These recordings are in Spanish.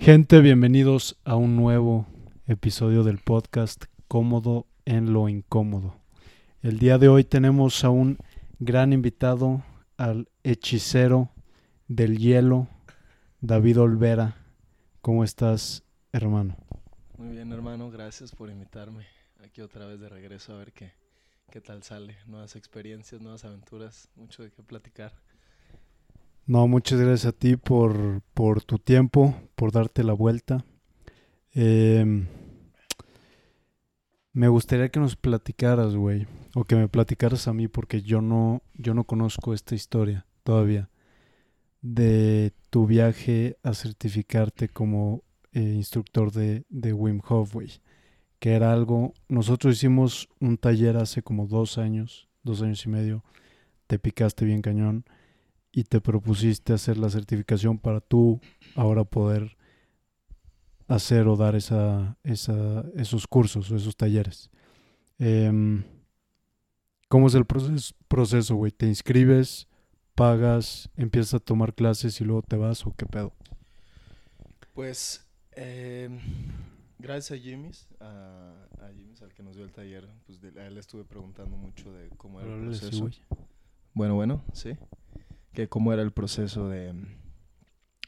Gente, bienvenidos a un nuevo episodio del podcast Cómodo en lo Incómodo. El día de hoy tenemos a un gran invitado, al hechicero del hielo, David Olvera. ¿Cómo estás, hermano? Muy bien, hermano, gracias por invitarme aquí otra vez de regreso a ver qué, qué tal sale. Nuevas experiencias, nuevas aventuras, mucho de qué platicar. No, muchas gracias a ti por, por tu tiempo, por darte la vuelta. Em, me gustaría que nos platicaras, güey, o que me platicaras a mí, porque yo no, yo no conozco esta historia todavía, de tu viaje a certificarte como eh, instructor de, de Wim Hof, güey, que era algo, nosotros hicimos un taller hace como dos años, dos años y medio, te picaste bien cañón y te propusiste hacer la certificación para tú ahora poder hacer o dar esa, esa, esos cursos o esos talleres. Em, ¿Cómo es el proceso, proceso, güey? ¿Te inscribes, pagas, empiezas a tomar clases y luego te vas o qué pedo? Pues, em, gracias a Jimmy's, a, a Jimmy's, al que nos dio el taller, pues de, a él le estuve preguntando mucho de cómo era el sí, proceso. güey. bueno, bueno, sí. Que cómo era el proceso de,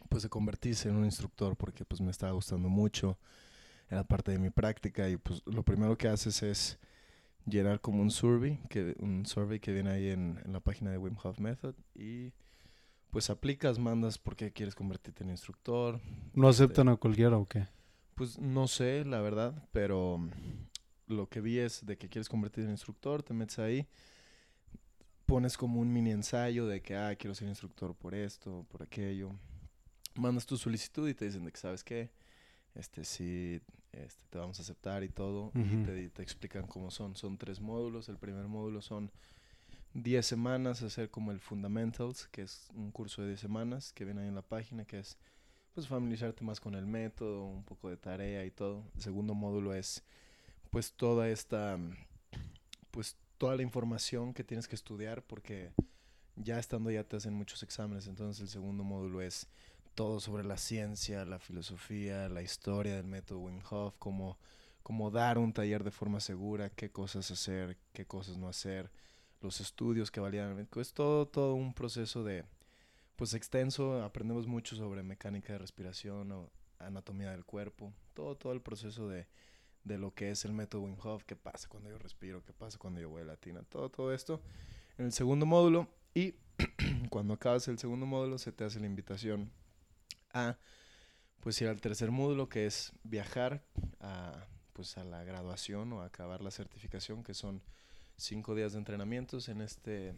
pues de convertirse en un instructor, porque pues me estaba gustando mucho, era parte de mi práctica y pues lo primero que haces es llenar como un survey, que, un survey que viene ahí en, en la página de Wim Hof Method y pues aplicas, mandas por qué quieres convertirte en instructor. ¿No Este, aceptan a cualquiera o qué? Pues no sé, la verdad, pero lo que vi es de que quieres convertirte en instructor, te metes ahí, pones como un mini ensayo de que, ah, quiero ser instructor por esto, por aquello. Mandas tu solicitud y te dicen de que, ¿sabes qué? Este sí, este, te vamos a aceptar y todo. Ujú. Y te, te explican cómo son. Son tres módulos. El primer módulo son 10 semanas, hacer como el Fundamentals, que es un curso de 10 semanas que viene ahí en la página, que es pues familiarizarte más con el método, un poco de tarea y todo. El segundo módulo es pues toda esta pues toda la información que tienes que estudiar porque ya estando ya te hacen muchos exámenes, entonces el segundo módulo es todo sobre la ciencia, la filosofía, la historia del método Wim cómo, cómo dar un taller de forma segura, qué cosas hacer, qué cosas no hacer, los estudios que valían, es todo, todo un proceso de, pues extenso, aprendemos mucho sobre mecánica de respiración, o anatomía del cuerpo, todo, todo el proceso de, de lo que es el método Wim Hof, qué pasa cuando yo respiro, qué pasa cuando yo voy a la tina, todo, todo esto en el segundo módulo. Y cuando acabas el segundo módulo se te hace la invitación a pues ir al tercer módulo que es viajar a pues a la graduación o a acabar la certificación que son cinco días de entrenamientos. En este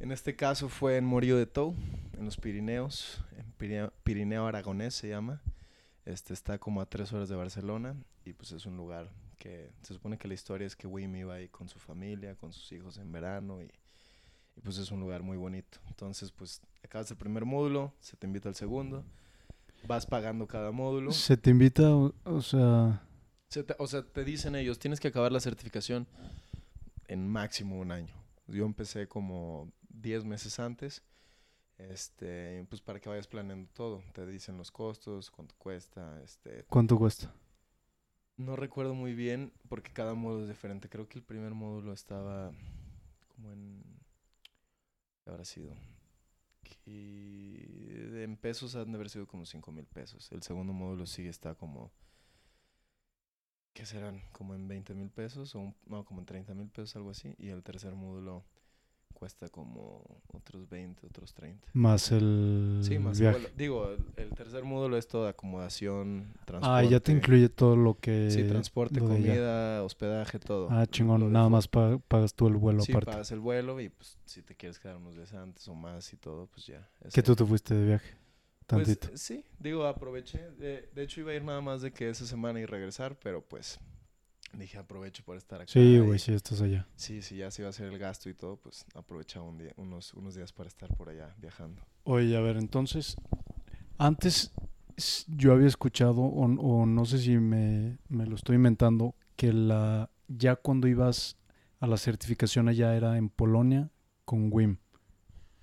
en este caso fue en Morillo de Tou en los Pirineos en Pirineo, Pirineo Aragonés se llama. Este está como a tres horas de Barcelona y pues es un lugar que se supone que la historia es que Wim iba ahí con su familia, con sus hijos en verano y, y, pues es un lugar muy bonito. Entonces pues acabas el primer módulo, se te invita al segundo, vas pagando cada módulo. Se te invita, o, o sea, Se te- o sea, te dicen ellos, tienes que acabar la certificación en máximo un año. Yo empecé como 10 meses antes. Este, pues para que vayas planeando todo, te dicen los costos, cuánto cuesta, este, ¿cuánto cuesta? No recuerdo muy bien porque cada módulo es diferente. Creo que el primer módulo estaba como en... ¿Qué habrá sido? Que en pesos han de haber sido como 5 mil pesos. El segundo módulo sí está como... ¿Qué serán? Como en 20 mil pesos o un- no, como en 30 mil pesos, algo así. Y el tercer módulo cuesta como otros 20, otros 30. Más el Sí, más el viaje. vuelo. Digo, el, el tercer módulo es toda acomodación, transporte. Ah, ya te incluye todo lo que... Sí, transporte, comida, hospedaje, todo. Ah, chingón, nada más pa- pagas tú el vuelo Sí, aparte. pagas el vuelo y pues si te quieres quedar unos días antes o más y todo, pues ya. es Que tú te fuiste de viaje, Pues, tantito. eh, sí, digo, aproveché. De, de hecho, iba a ir nada más de que esa semana y regresar, pero pues dije aprovecho por estar acá. sí, güey, sí, estás allá. Sí, sí, ya se iba a hacer el gasto y todo, pues aprovechaba un día, unos, unos días para estar por allá viajando. Oye, a ver, entonces, antes yo había escuchado, o, o no sé si me, me lo estoy inventando, que la ya cuando ibas a la certificación allá era en Polonia con WIM,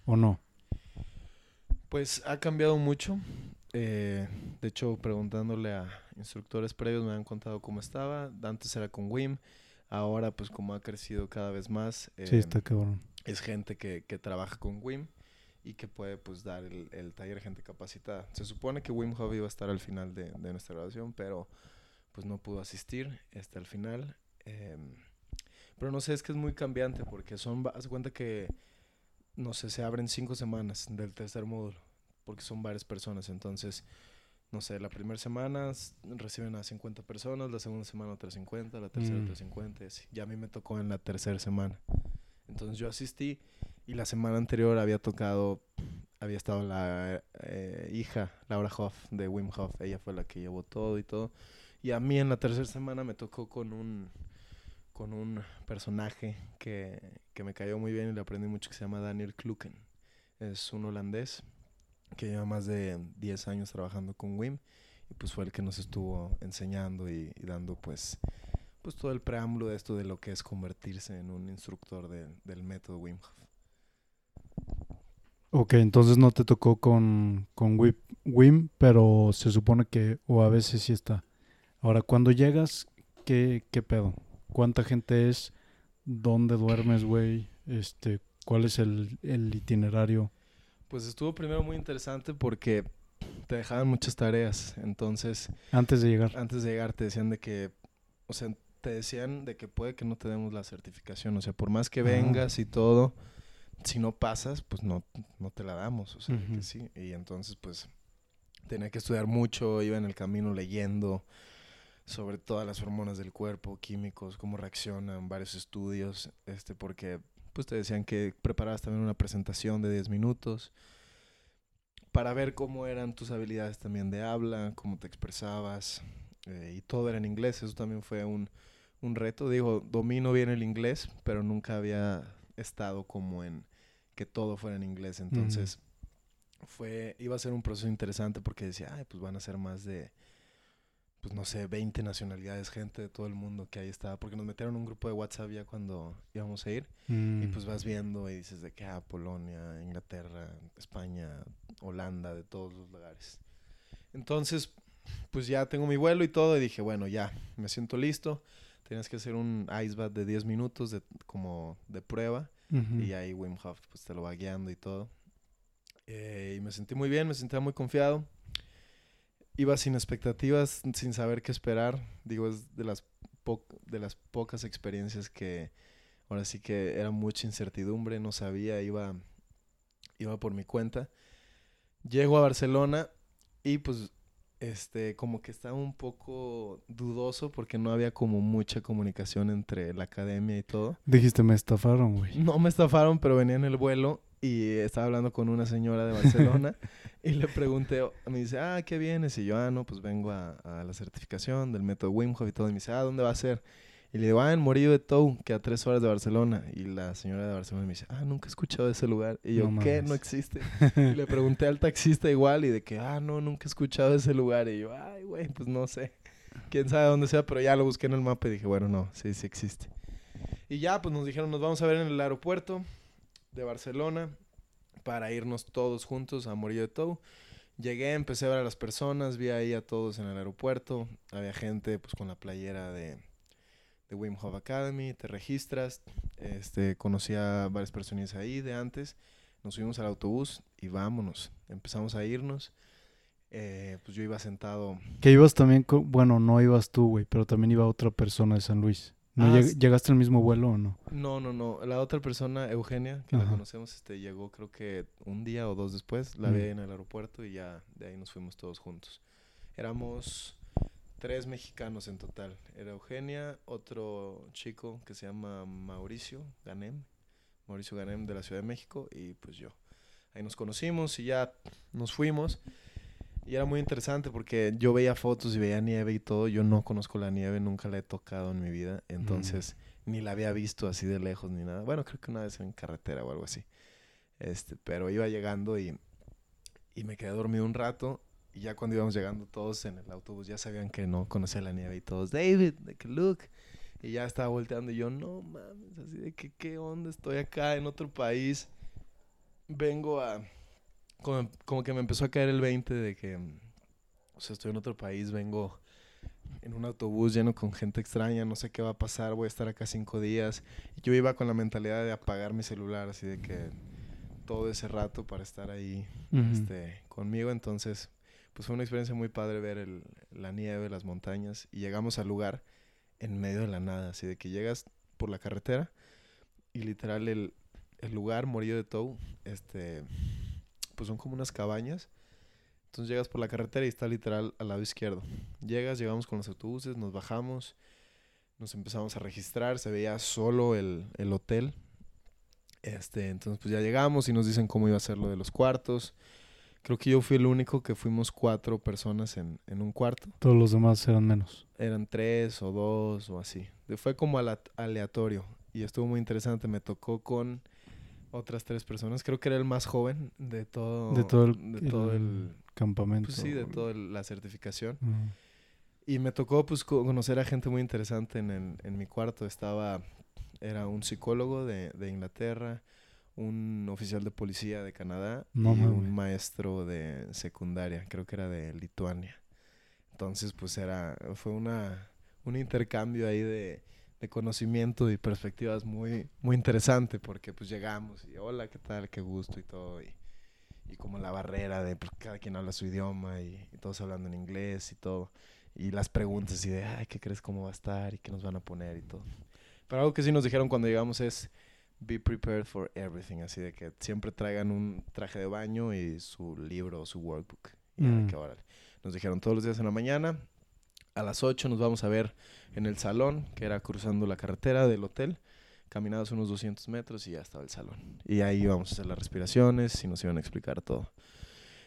¿o no? Pues ha cambiado mucho. Eh, De hecho, preguntándole a instructores previos me han contado cómo estaba. Antes era con Wim. Ahora, pues como ha crecido cada vez más, Sí, eh, está cabrón. es gente que, que trabaja con Wim y que puede pues dar el, el taller gente capacitada. Se supone que Wim Hof iba a estar al final de, de nuestra graduación, pero pues no pudo asistir hasta el final. Em, pero no sé, es que es muy cambiante porque son, haz cuenta que, no sé, se abren cinco semanas del tercer módulo, porque son varias personas. Entonces, no sé, la primera semana reciben a 50 personas, la segunda semana otras 50, la tercera Mm. otras 50, y así. Ya a mí me tocó en la tercera semana. Entonces yo asistí y la semana anterior había tocado, había estado la eh, hija, Laura Hoff, de Wim Hof. Ella fue la que llevó todo y todo. Y a mí en la tercera semana me tocó con un, con un personaje que, que me cayó muy bien y le aprendí mucho, que se llama Daniel Kluken. Es un holandés que lleva más de 10 años trabajando con Wim y pues fue el que nos estuvo enseñando y, dando pues pues todo el preámbulo de esto de lo que es convertirse en un instructor de- del método Wim Hof. Ok, entonces no te tocó con, con Wim, Wim, pero se supone que, o a veces sí está. Ahora, cuando llegas, ¿qué, qué pedo? ¿Cuánta gente es? ¿Dónde duermes, güey? Este, ¿cuál es el, el itinerario? Pues estuvo primero muy interesante porque te dejaban muchas tareas. Entonces, Antes de llegar. antes de llegar te decían de que, o sea, te decían de que puede que no te demos la certificación. O sea, por más que Ajá. vengas y todo, si no pasas, pues no, no te la damos. O sea, que sí. Y entonces, pues, tenía que estudiar mucho, iba en el camino leyendo sobre todas las hormonas del cuerpo, químicos, cómo reaccionan, varios estudios, este, porque pues te decían que preparabas también una presentación de 10 minutos para ver cómo eran tus habilidades también de habla, cómo te expresabas, eh, y todo era en inglés, eso también fue un, un reto. Digo, domino bien el inglés, pero nunca había estado como en que todo fuera en inglés, entonces fue, iba a ser un proceso interesante porque decía, ay, pues van a ser más de, pues no sé, 20 nacionalidades, gente de todo el mundo que ahí estaba, porque nos metieron un grupo de WhatsApp ya cuando íbamos a ir, y Mm, pues vas viendo y dices de que, ah, Polonia, Inglaterra, España, Holanda, de todos los lugares. Entonces, pues ya tengo mi vuelo y todo, y dije, bueno, ya, me siento listo. Tenías que hacer un ice bath de 10 minutos de, como de prueba. Y ahí Wim Hof pues te lo va guiando y todo. Eh, y me sentí muy bien, me sentía muy confiado. Iba sin expectativas, sin saber qué esperar. Digo, es de las, po- de las pocas experiencias que ahora sí que era mucha incertidumbre, no sabía, iba, iba por mi cuenta. Llego a Barcelona y pues este como que estaba un poco dudoso porque no había como mucha comunicación entre la academia y todo. Dijiste, me estafaron, güey. No me estafaron, pero venía en el vuelo y estaba hablando con una señora de Barcelona y le pregunté, me dice, ah, ¿qué vienes? Y yo, ah, no, pues vengo a, a la certificación del método Wim Hof y todo. Y me dice, ah, ¿dónde va a ser? Y le digo, ah, en Morillo de Tou, que a tres horas de Barcelona. Y la señora de Barcelona me dice, ah, nunca he escuchado de ese lugar. Y yo, No ¿qué? No existe. Y le pregunté al taxista igual y de que, ah, no, nunca he escuchado de ese lugar. Y yo, ay, güey, pues no sé. Quién sabe dónde sea, pero ya lo busqué en el mapa y dije, bueno, no, sí, sí existe. Y ya, pues nos dijeron, nos vamos a ver en el aeropuerto de Barcelona para irnos todos juntos a Morillo de Tou. Llegué, empecé a ver a las personas, vi ahí a todos en el aeropuerto. Había gente pues con la playera de, de Wim Hof Academy, te registras. Este, conocí a varias personas ahí de antes. Nos subimos al autobús y vámonos. Empezamos a irnos. Eh, pues yo iba sentado. Que ibas también con, bueno, no ibas tú, güey, pero también iba otra persona de San Luis. ¿No Ah, llegaste al mismo vuelo o no? No, no, no. La otra persona, Eugenia, que la conocemos, este, llegó creo que un día o dos después. La Mm. vi en el aeropuerto y ya de ahí nos fuimos todos juntos. Éramos tres mexicanos en total. Era Eugenia, otro chico que se llama Mauricio Ganem, Mauricio Ganem de la Ciudad de México y pues yo. Ahí nos conocimos y ya nos fuimos. Y era muy interesante porque yo veía fotos y veía nieve y todo. Yo no conozco la nieve, nunca la he tocado en mi vida. Entonces, ni la había visto así de lejos ni nada. Bueno, creo que una vez en carretera o algo así. Este, pero iba llegando y, y me quedé dormido un rato. Y ya cuando íbamos llegando todos en el autobús, ya sabían que no conocía la nieve y todos, David, de que look. Y ya estaba volteando y yo, no mames, así de que qué onda, estoy acá en otro país. Vengo a. Como, como que me empezó a caer el 20 de que. o sea, estoy en otro país, vengo en un autobús lleno con gente extraña, no sé qué va a pasar, voy a estar acá cinco días. Y yo iba con la mentalidad de apagar mi celular, así de que todo ese rato para estar ahí este, conmigo. Entonces, pues fue una experiencia muy padre ver el, la nieve, las montañas. Y llegamos al lugar en medio de la nada, así de que llegas por la carretera y literal el, el lugar morido de todo, este, pues son como unas cabañas entonces llegas por la carretera y está literal al lado izquierdo. Llegas, llegamos con los autobuses, nos bajamos, nos empezamos a registrar, se veía solo el, el hotel. Este, entonces pues ya llegamos y nos dicen cómo iba a ser lo de los cuartos. Creo que yo fui el único que fuimos cuatro personas en, en un cuarto. Todos los demás eran menos. Eran tres o dos o así. Fue como aleatorio y estuvo muy interesante. Me tocó con otras tres personas. Creo que era el más joven de todo, de todo el, de todo el, campamento. Pues sí, de toda la certificación. Y me tocó pues conocer a gente muy interesante en, en mi cuarto. Estaba, era un psicólogo de, de Inglaterra, un oficial de policía de Canadá y un maestro de secundaria, creo que era de Lituania. Entonces pues era, fue una, un intercambio ahí de, de conocimiento y perspectivas muy, muy interesante porque pues llegamos y hola, ¿qué tal? Qué gusto y todo. Y, y como la barrera de pues, cada quien habla su idioma y, todos hablando en inglés y todo. Y las preguntas y de, ay, ¿qué crees cómo va a estar y qué nos van a poner y todo. Pero algo que sí nos dijeron cuando llegamos es, be prepared for everything. Así de que siempre traigan un traje de baño y su libro o su workbook. Y mm. que Nos dijeron todos los días en la mañana, a las 8 nos vamos a ver en el salón, que era cruzando la carretera del hotel caminados unos 200 metros y ya estaba el salón. Y ahí íbamos a hacer las respiraciones y nos iban a explicar todo.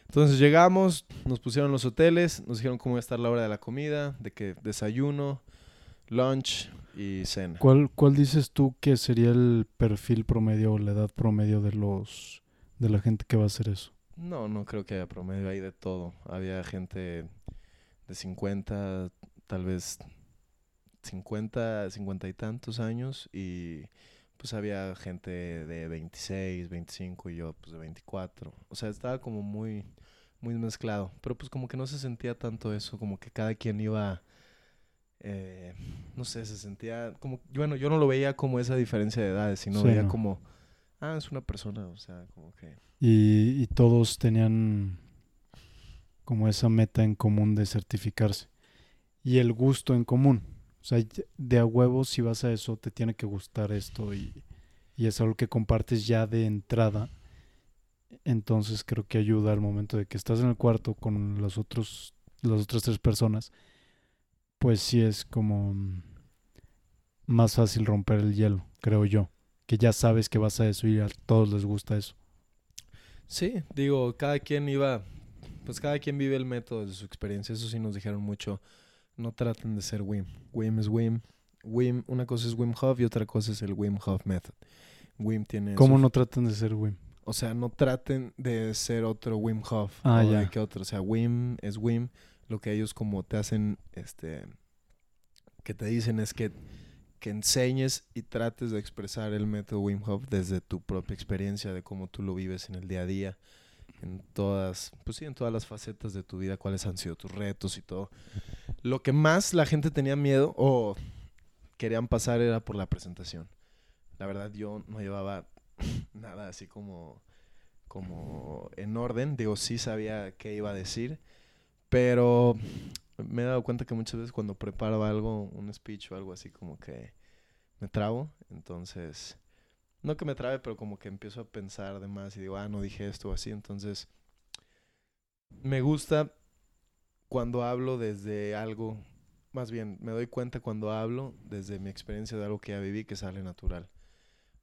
Entonces llegamos, nos pusieron los hoteles, nos dijeron cómo iba a estar la hora de la comida, de que desayuno, lunch y cena. ¿Cuál, cuál dices tú que sería el perfil promedio o la edad promedio de los de la gente que va a hacer eso? No, no creo que haya promedio ahí de todo. Había gente de 50, tal vez 50, 50 y tantos años y pues había gente de 26, 25 y yo pues de 24. O sea, estaba como muy, muy mezclado. Pero pues como que no se sentía tanto eso, como que cada quien iba, eh, no sé, se sentía como, bueno, yo no lo veía como esa diferencia de edades, sino veía como, ah, es una persona, o sea, como que... Y, y todos tenían como esa meta en común de certificarse y el gusto en común. O sea, de a huevo, si vas a eso, te tiene que gustar esto y, es algo que compartes ya de entrada. Entonces creo que ayuda al momento de que estás en el cuarto con los otros, las otras tres personas, pues sí es como más fácil romper el hielo, creo yo. Que ya sabes que vas a eso y a todos les gusta eso. Sí, digo, cada quien iba, pues cada quien vive el método de su experiencia. Eso sí nos dijeron mucho no traten de ser Wim. Wim es Wim. Wim, una cosa es Wim Hof y otra cosa es el Wim Hof Method. Wim tiene... ¿Cómo no traten de ser Wim? O sea, no traten de ser otro Wim Hof. Ah, ya. que otro. O sea, Wim es Wim. Lo que ellos como te hacen, este... Que te dicen es que, que enseñes y trates de expresar el método Wim Hof desde tu propia experiencia, de cómo tú lo vives en el día a día en todas, pues sí, en todas las facetas de tu vida, cuáles han sido tus retos y todo. Lo que más la gente tenía miedo o querían pasar era por la presentación. La verdad yo no llevaba nada así como como en orden, digo, sí sabía qué iba a decir, pero me he dado cuenta que muchas veces cuando preparo algo, un speech o algo así como que me trabo, entonces no que me trabe, pero como que empiezo a pensar de más y digo, ah, no dije esto o así. Entonces, me gusta cuando hablo desde algo, más bien, me doy cuenta cuando hablo desde mi experiencia de algo que ya viví que sale natural.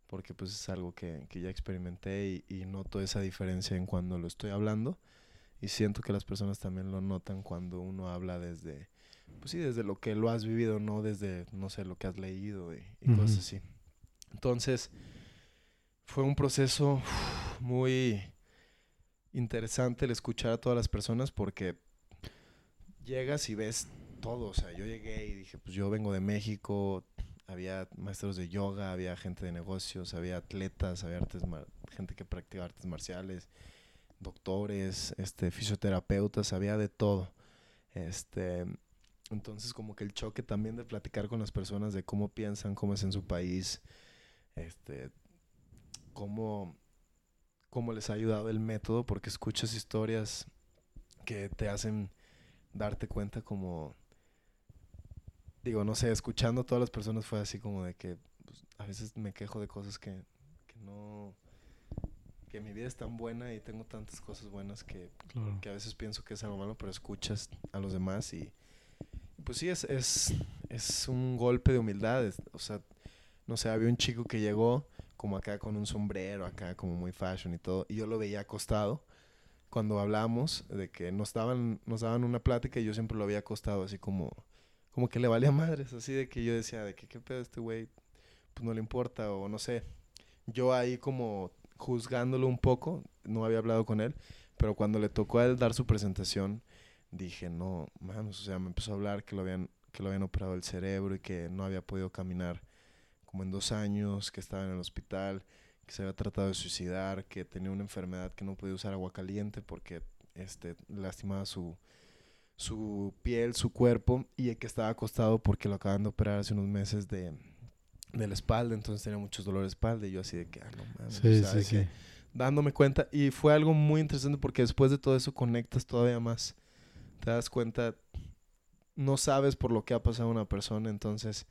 Porque pues es algo que, que ya experimenté y, y, noto esa diferencia en cuando lo estoy hablando. Y siento que las personas también lo notan cuando uno habla desde, pues sí, desde lo que lo has vivido, no desde, no sé, lo que has leído y, cosas así. Entonces, fue un proceso muy interesante el escuchar a todas las personas porque llegas y ves todo. O sea, yo llegué y dije, pues yo vengo de México, había maestros de yoga, había gente de negocios, había atletas, había artes gente que practica artes marciales, doctores, este, fisioterapeutas, había de todo. Este, entonces como que el choque también de platicar con las personas de cómo piensan, cómo es en su país, este, cómo, cómo les ha ayudado el método, porque escuchas historias que te hacen darte cuenta como, digo, no sé, escuchando a todas las personas fue así como de que pues, a veces me quejo de cosas que, que no que mi vida es tan buena y tengo tantas cosas buenas que, Claro. que a veces pienso que es algo malo, pero escuchas a los demás y pues sí, es, es, es un golpe de humildad. es- o sea, no sé, había un chico que llegó como acá con un sombrero, acá como muy fashion y todo, y yo lo veía acostado cuando hablamos de que nos daban, nos daban una plática y yo siempre lo había acostado así como, como que le valía madres, así de que yo decía de que qué pedo este güey, pues no le importa o no sé. Yo ahí como juzgándolo un poco, no había hablado con él, pero cuando le tocó a él dar su presentación, dije, no, mames, o sea, me empezó a hablar que lo habían, que lo habían operado el cerebro y que no había podido caminar como en dos años, que estaba en el hospital, que se había tratado de suicidar, que tenía una enfermedad que no podía usar agua caliente porque este, lastimaba su, su piel, su cuerpo, y que estaba acostado porque lo acaban de operar hace unos meses de, de la espalda, entonces tenía muchos dolores de espalda, y yo así de que, ah, no mames, Sí, sí, sí. dándome cuenta, y fue algo muy interesante porque después de todo eso conectas todavía más, te das cuenta, no sabes por lo que ha pasado una persona, entonces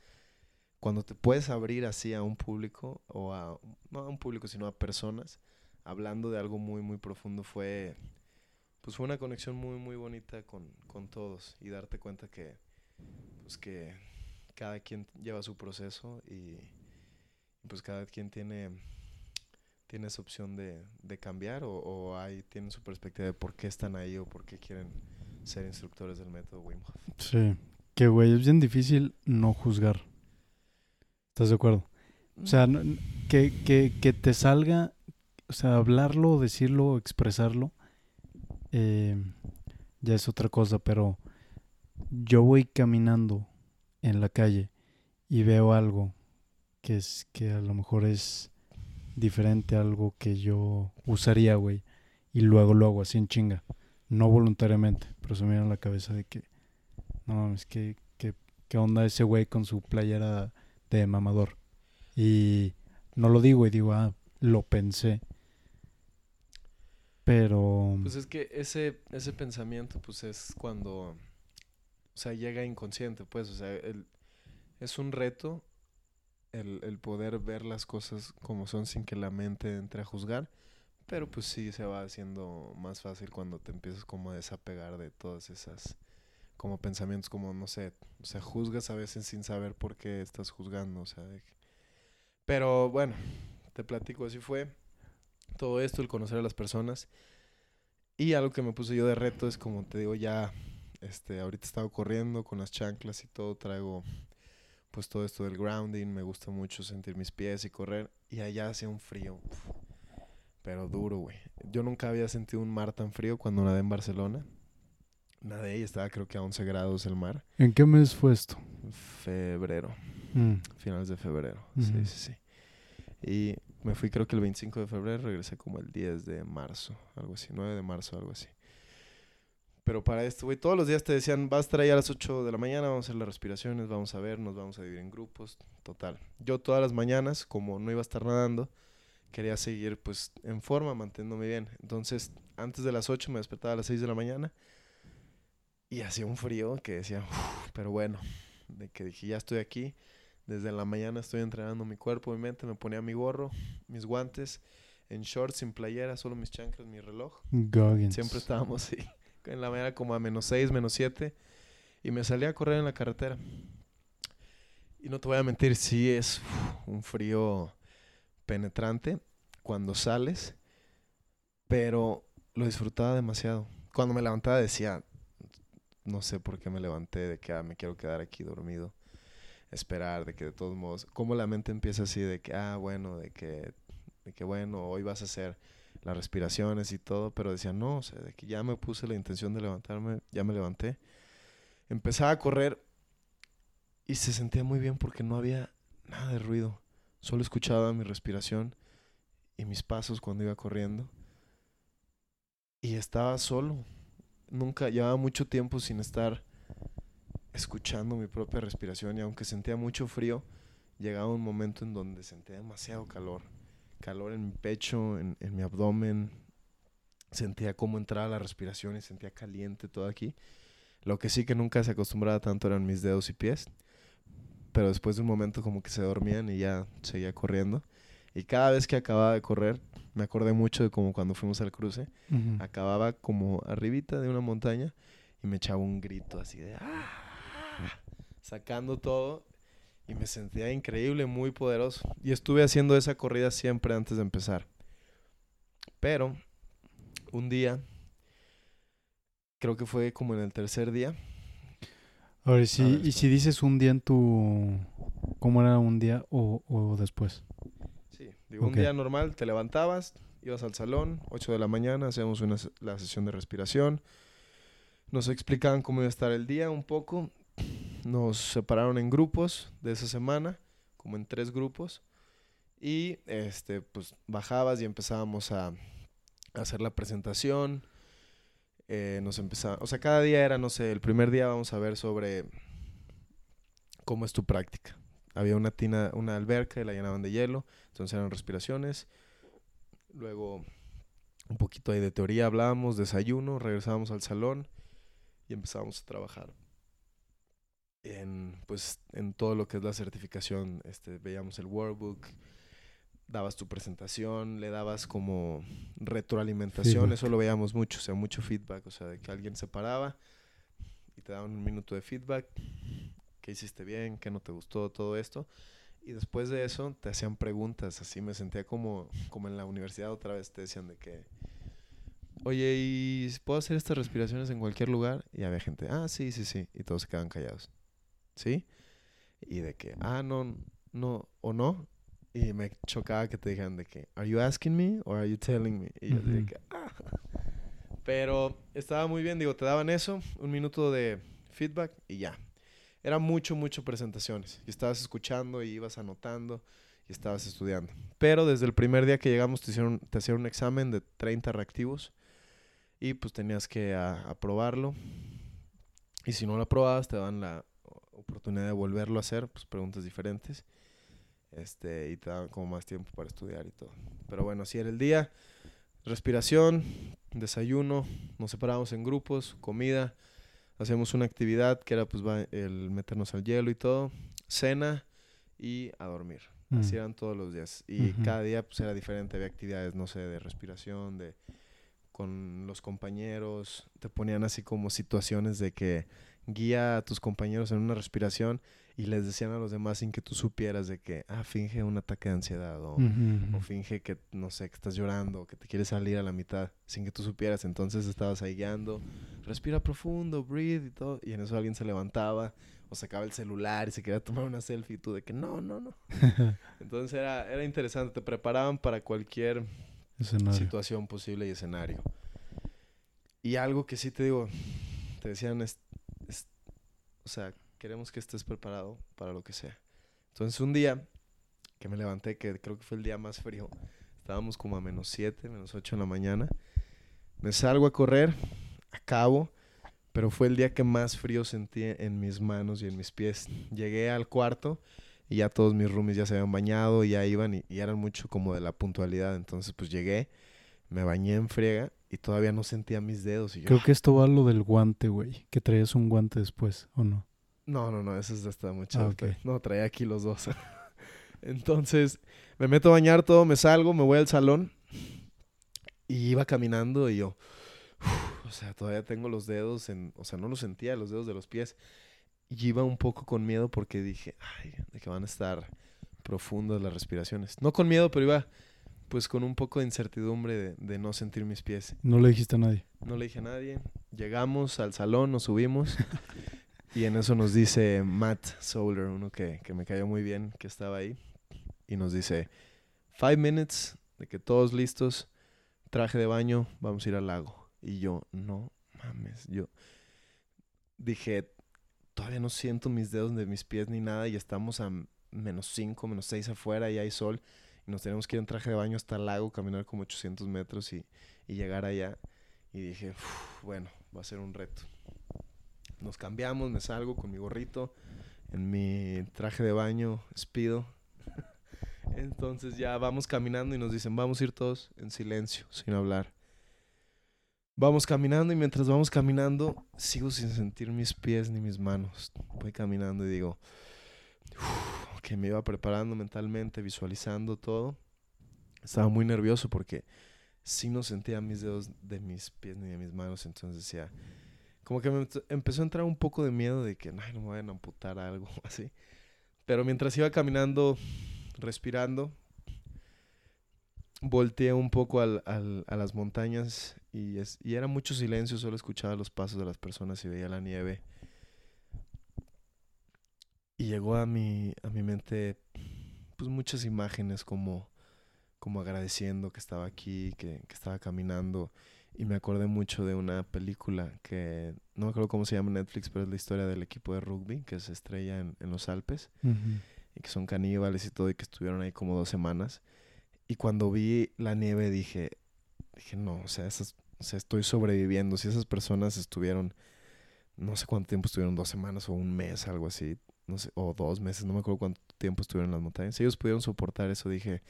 cuando te puedes abrir así a un público o a no a un público sino a personas hablando de algo muy muy profundo fue pues fue una conexión muy muy bonita con, con todos y darte cuenta que pues que cada quien lleva su proceso y pues cada quien tiene tiene opción de, cambiar o, ahí tienen su perspectiva de por qué están ahí o por qué quieren ser instructores del método Wim Hof. Sí. Que, güey, es bien difícil no juzgar. ¿Estás de acuerdo? O sea, que, que, que te salga, o sea, hablarlo, decirlo, expresarlo, eh, ya es otra cosa, pero yo voy caminando en la calle y veo algo que es que a lo mejor es diferente a algo que yo usaría, güey, y luego lo hago así en chinga, no voluntariamente, pero se me viene a la cabeza de que, no mames, que, qué onda ese güey con su playera de mamador. Y no lo digo y digo, ah, lo pensé. Pero... Pues es que ese, ese pensamiento, pues es cuando, o sea, llega inconsciente, pues, o sea, el- es un reto el, el poder ver las cosas como son sin que la mente entre a juzgar, pero pues sí se va haciendo más fácil cuando te empiezas como a desapegar de todas esas como pensamientos, como, no sé, o sea, juzgas a veces sin saber por qué estás juzgando, o sea, de pero bueno, te platico, así fue todo esto, el conocer a las personas. Y algo que me puse yo de reto es como te digo, ya este ahorita he estado corriendo con las chanclas y todo, traigo pues todo esto del grounding, me gusta mucho sentir mis pies y correr y allá hacía un frío. pero duro, güey. Yo nunca había sentido un mar tan frío cuando nadé en Barcelona. Nadé y estaba creo que a 11 grados el mar. ¿En qué mes fue esto? Febrero, Mm, finales de febrero. Ujú. Sí, sí, sí. Y me fui creo que el 25 de febrero, regresé como el 10 de marzo, algo así, 9 de marzo, algo así. Pero para esto, güey, todos los días te decían, vas a estar ahí a las 8 de la mañana, vamos a hacer las respiraciones, vamos a ver, nos vamos a dividir en grupos, total. Yo todas las mañanas, como no iba a estar nadando, quería seguir pues en forma, manteniéndome bien. Entonces, antes de las 8 me despertaba a las 6 de la mañana y hacía un frío que decía, "Uf", pero bueno, de que dije, ya estoy aquí, desde la mañana estoy entrenando mi cuerpo, mi mente, me ponía mi gorro, mis guantes, en shorts, sin playera, solo mis chanclas, mi reloj. Goggins. Siempre estábamos así, en la mañana como a menos 6, menos 7, y me salía a correr en la carretera. Y no te voy a mentir, sí es uf, un frío penetrante cuando sales, pero lo disfrutaba demasiado. Cuando me levantaba decía, no sé por qué me levanté, de que ah, me quiero quedar aquí dormido, esperar, de que de todos modos, como la mente empieza así de que, ah, bueno, de que, de que bueno, hoy vas a hacer las respiraciones y todo, pero decía, no, o sea, de que ya me puse la intención de levantarme, ya me levanté. Empezaba a correr y se sentía muy bien porque no había nada de ruido. Solo escuchaba mi respiración y mis pasos cuando iba corriendo. Y estaba solo. Nunca, llevaba mucho tiempo sin estar escuchando mi propia respiración y aunque sentía mucho frío, llegaba un momento en donde sentía demasiado calor. Calor en mi pecho, en, en mi abdomen. Sentía cómo entraba la respiración y sentía caliente todo aquí. Lo que sí que nunca se acostumbraba tanto eran mis dedos y pies. Pero después de un momento como que se dormían y ya seguía corriendo. Y cada vez que acababa de correr, me acordé mucho de como cuando fuimos al cruce. Acababa como arribita de una montaña y me echaba un grito así de "Ah", sacando todo y me sentía increíble, muy poderoso. Y estuve haciendo esa corrida siempre antes de empezar. Pero un día, creo que fue como en el tercer día, A ver, A si, ver, y si dices un día en tu... ¿Cómo era un día o, o después? Digo, un día normal, te levantabas, ibas al salón, 8 de la mañana, hacíamos una, la sesión de respiración. Nos explicaban cómo iba a estar el día un poco. Nos separaron en grupos de esa semana, como en tres grupos. Y este, pues bajabas y empezábamos a, a hacer la presentación. Eh, nos empezaba, o sea, cada día era, no sé, el primer día vamos a ver sobre cómo es tu práctica. Había una tina, una alberca y la llenaban de hielo. Entonces eran respiraciones. Luego un poquito ahí de teoría hablábamos, desayuno, regresábamos al salón y empezábamos a trabajar en pues en todo lo que es la certificación. Este, veíamos el workbook, dabas tu presentación, le dabas como retroalimentación, Feedback. eso lo veíamos mucho, o sea, mucho feedback, o sea, de que alguien se paraba y te daban un minuto de feedback, qué hiciste bien, qué no te gustó, todo esto. Y después de eso te hacían preguntas, así me sentía como, como en la universidad otra vez, te decían de que, oye, ¿y puedo hacer estas respiraciones en cualquier lugar? Y había gente, ah, sí, sí, sí, y todos se quedaban callados, ¿sí? Y de que, ah, no, no, o no. Y me chocaba que te dijeran de que, ¿Are you asking me or are you telling me? Y yo así de que, ah. Pero estaba muy bien, digo, te daban eso, un minuto de feedback y ya. Era mucho, mucho presentaciones. Y estabas escuchando y ibas anotando y estabas estudiando. Pero desde el primer día que llegamos te hicieron, te hacían un examen de 30 reactivos y pues tenías que a- aprobarlo. Y si no lo aprobabas, te daban la oportunidad de volverlo a hacer, pues preguntas diferentes. Este, y te daban como más tiempo para estudiar y todo. Pero bueno, así era el día. Respiración, desayuno, nos separábamos en grupos, comida, hacíamos una actividad que era pues va- el meternos al hielo y todo, cena y a dormir. Así Mm. eran todos los días. Y cada día pues era diferente, había actividades, no sé, de respiración, de con los compañeros, te ponían así como situaciones de que guía a tus compañeros en una respiración y les decían a los demás sin que tú supieras de que, ah, finge un ataque de ansiedad o, o finge que, no sé, que estás llorando que te quieres salir a la mitad sin que tú supieras. Entonces estabas ahí guiando, respira profundo, breathe y todo. Y en eso alguien se levantaba o sacaba el celular y se quería tomar una selfie y tú de que no, no, no. Entonces era, era interesante, te preparaban para cualquier Escenario. situación posible y escenario. Y algo que sí te digo, te decían, es, es- o sea, queremos que estés preparado para lo que sea. Entonces un día que me levanté, que creo que fue el día más frío, estábamos como a menos 7, menos 8 en la mañana, me salgo a correr, acabo, pero fue el día que más frío sentí en mis manos y en mis pies. Llegué al cuarto y ya todos mis roomies ya se habían bañado y ya iban y, y eran mucho como de la puntualidad. Entonces pues llegué, me bañé en friega y todavía no sentía mis dedos. Y yo, Creo que esto va a lo del guante, güey. Que traías un guante después, ¿o no? No, no, no, eso es hasta mucho. Ah, después. ok. No, traía aquí los dos. Entonces, me meto a bañar todo, me salgo, me voy al salón y iba caminando y yo, uf, o sea, todavía tengo los dedos en, o sea, no los sentía, los dedos de los pies. Y iba un poco con miedo porque dije, ay, de que van a estar profundas las respiraciones. No con miedo, pero iba pues con un poco de incertidumbre de, de no sentir mis pies. No le dijiste a nadie. No le dije a nadie. Llegamos al salón, nos subimos. y en eso nos dice Matt Soler, uno que, que me cayó muy bien, que estaba ahí. Y nos dice, five minutes, de que todos listos, traje de baño, vamos a ir al lago. Y yo, no mames, yo dije, todavía no siento mis dedos de mis pies ni nada y estamos a menos 5, menos 6 afuera y hay sol. Y nos tenemos que ir en traje de baño hasta el lago, caminar como 800 metros y, y llegar allá. Y dije, "Uf, bueno, va a ser un reto. Nos cambiamos, me salgo con mi gorrito, en mi traje de baño, espido. Entonces ya vamos caminando y nos dicen, vamos a ir todos en silencio, sin hablar. Vamos caminando y mientras vamos caminando, sigo sin sentir mis pies ni mis manos. Voy caminando y digo, que me iba preparando mentalmente, visualizando todo. Estaba muy nervioso porque sí no sentía mis dedos de mis pies ni de mis manos, entonces decía, como que me empezó a entrar un poco de miedo de que no me vayan a amputar algo así. Pero mientras iba caminando, respirando, volteé un poco al, al, a las montañas y, es, y era mucho silencio, solo escuchaba los pasos de las personas y veía la nieve. Y llegó a mi, a mi mente pues muchas imágenes como, como agradeciendo que estaba aquí, que, que estaba caminando. Y me acordé mucho de una película que no me acuerdo cómo se llama Netflix, pero es la historia del equipo de rugby que se estrella en, en los Alpes y que son caníbales y todo y que estuvieron ahí como dos semanas. Y cuando vi la nieve dije, dije, no, o sea, esas, o sea, estoy sobreviviendo. Si esas personas estuvieron, no sé cuánto tiempo estuvieron, dos semanas o un mes, algo así, no sé, o dos meses, no me acuerdo cuánto tiempo estuvieron en las montañas. Si ellos pudieron soportar eso, dije,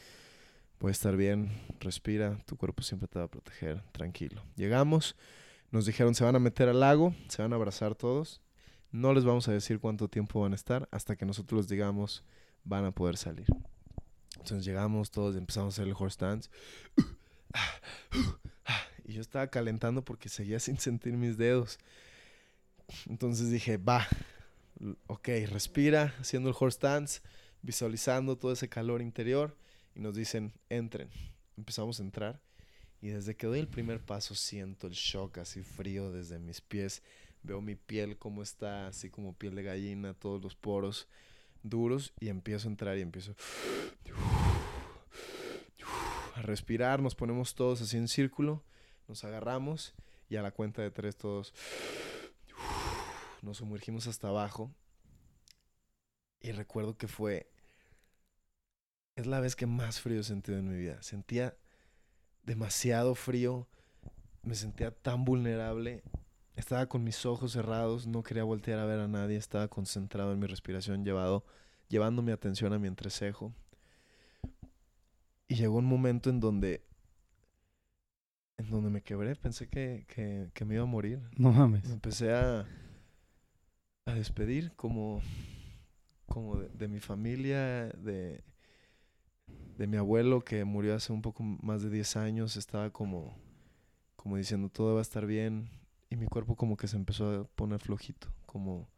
a estar bien, respira, tu cuerpo siempre te va a proteger, tranquilo. Llegamos, nos dijeron, se van a meter al lago, se van a abrazar todos. No les vamos a decir cuánto tiempo van a estar hasta que nosotros les digamos van a poder salir. Entonces llegamos todos, empezamos a hacer el horse dance. Y yo estaba calentando porque seguía sin sentir mis dedos. Entonces dije, va, ok, respira, haciendo el horse dance, visualizando todo ese calor interior. Nos dicen, entren. Empezamos a entrar. Y desde que doy el primer paso siento el shock así frío desde mis pies. Veo mi piel como está, así como piel de gallina, todos los poros duros. Y empiezo a entrar y empiezo a respirar. Nos ponemos todos así en círculo. Nos agarramos y a la cuenta de tres todos nos sumergimos hasta abajo. Y recuerdo que fue... Es la vez que más frío he sentido en mi vida. Sentía demasiado frío. Me sentía tan vulnerable. Estaba con mis ojos cerrados. No quería voltear a ver a nadie. Estaba concentrado en mi respiración, llevado, llevando mi atención a mi entrecejo. Y llegó un momento en donde en donde me quebré, pensé que, que, que, me iba a morir. No mames. Me empecé a, a despedir como, como de, de, mi familia, de, de mi abuelo que murió hace un poco más de 10 años. Estaba como, como diciendo todo va a estar bien. Y mi cuerpo como que se empezó a poner flojito, como,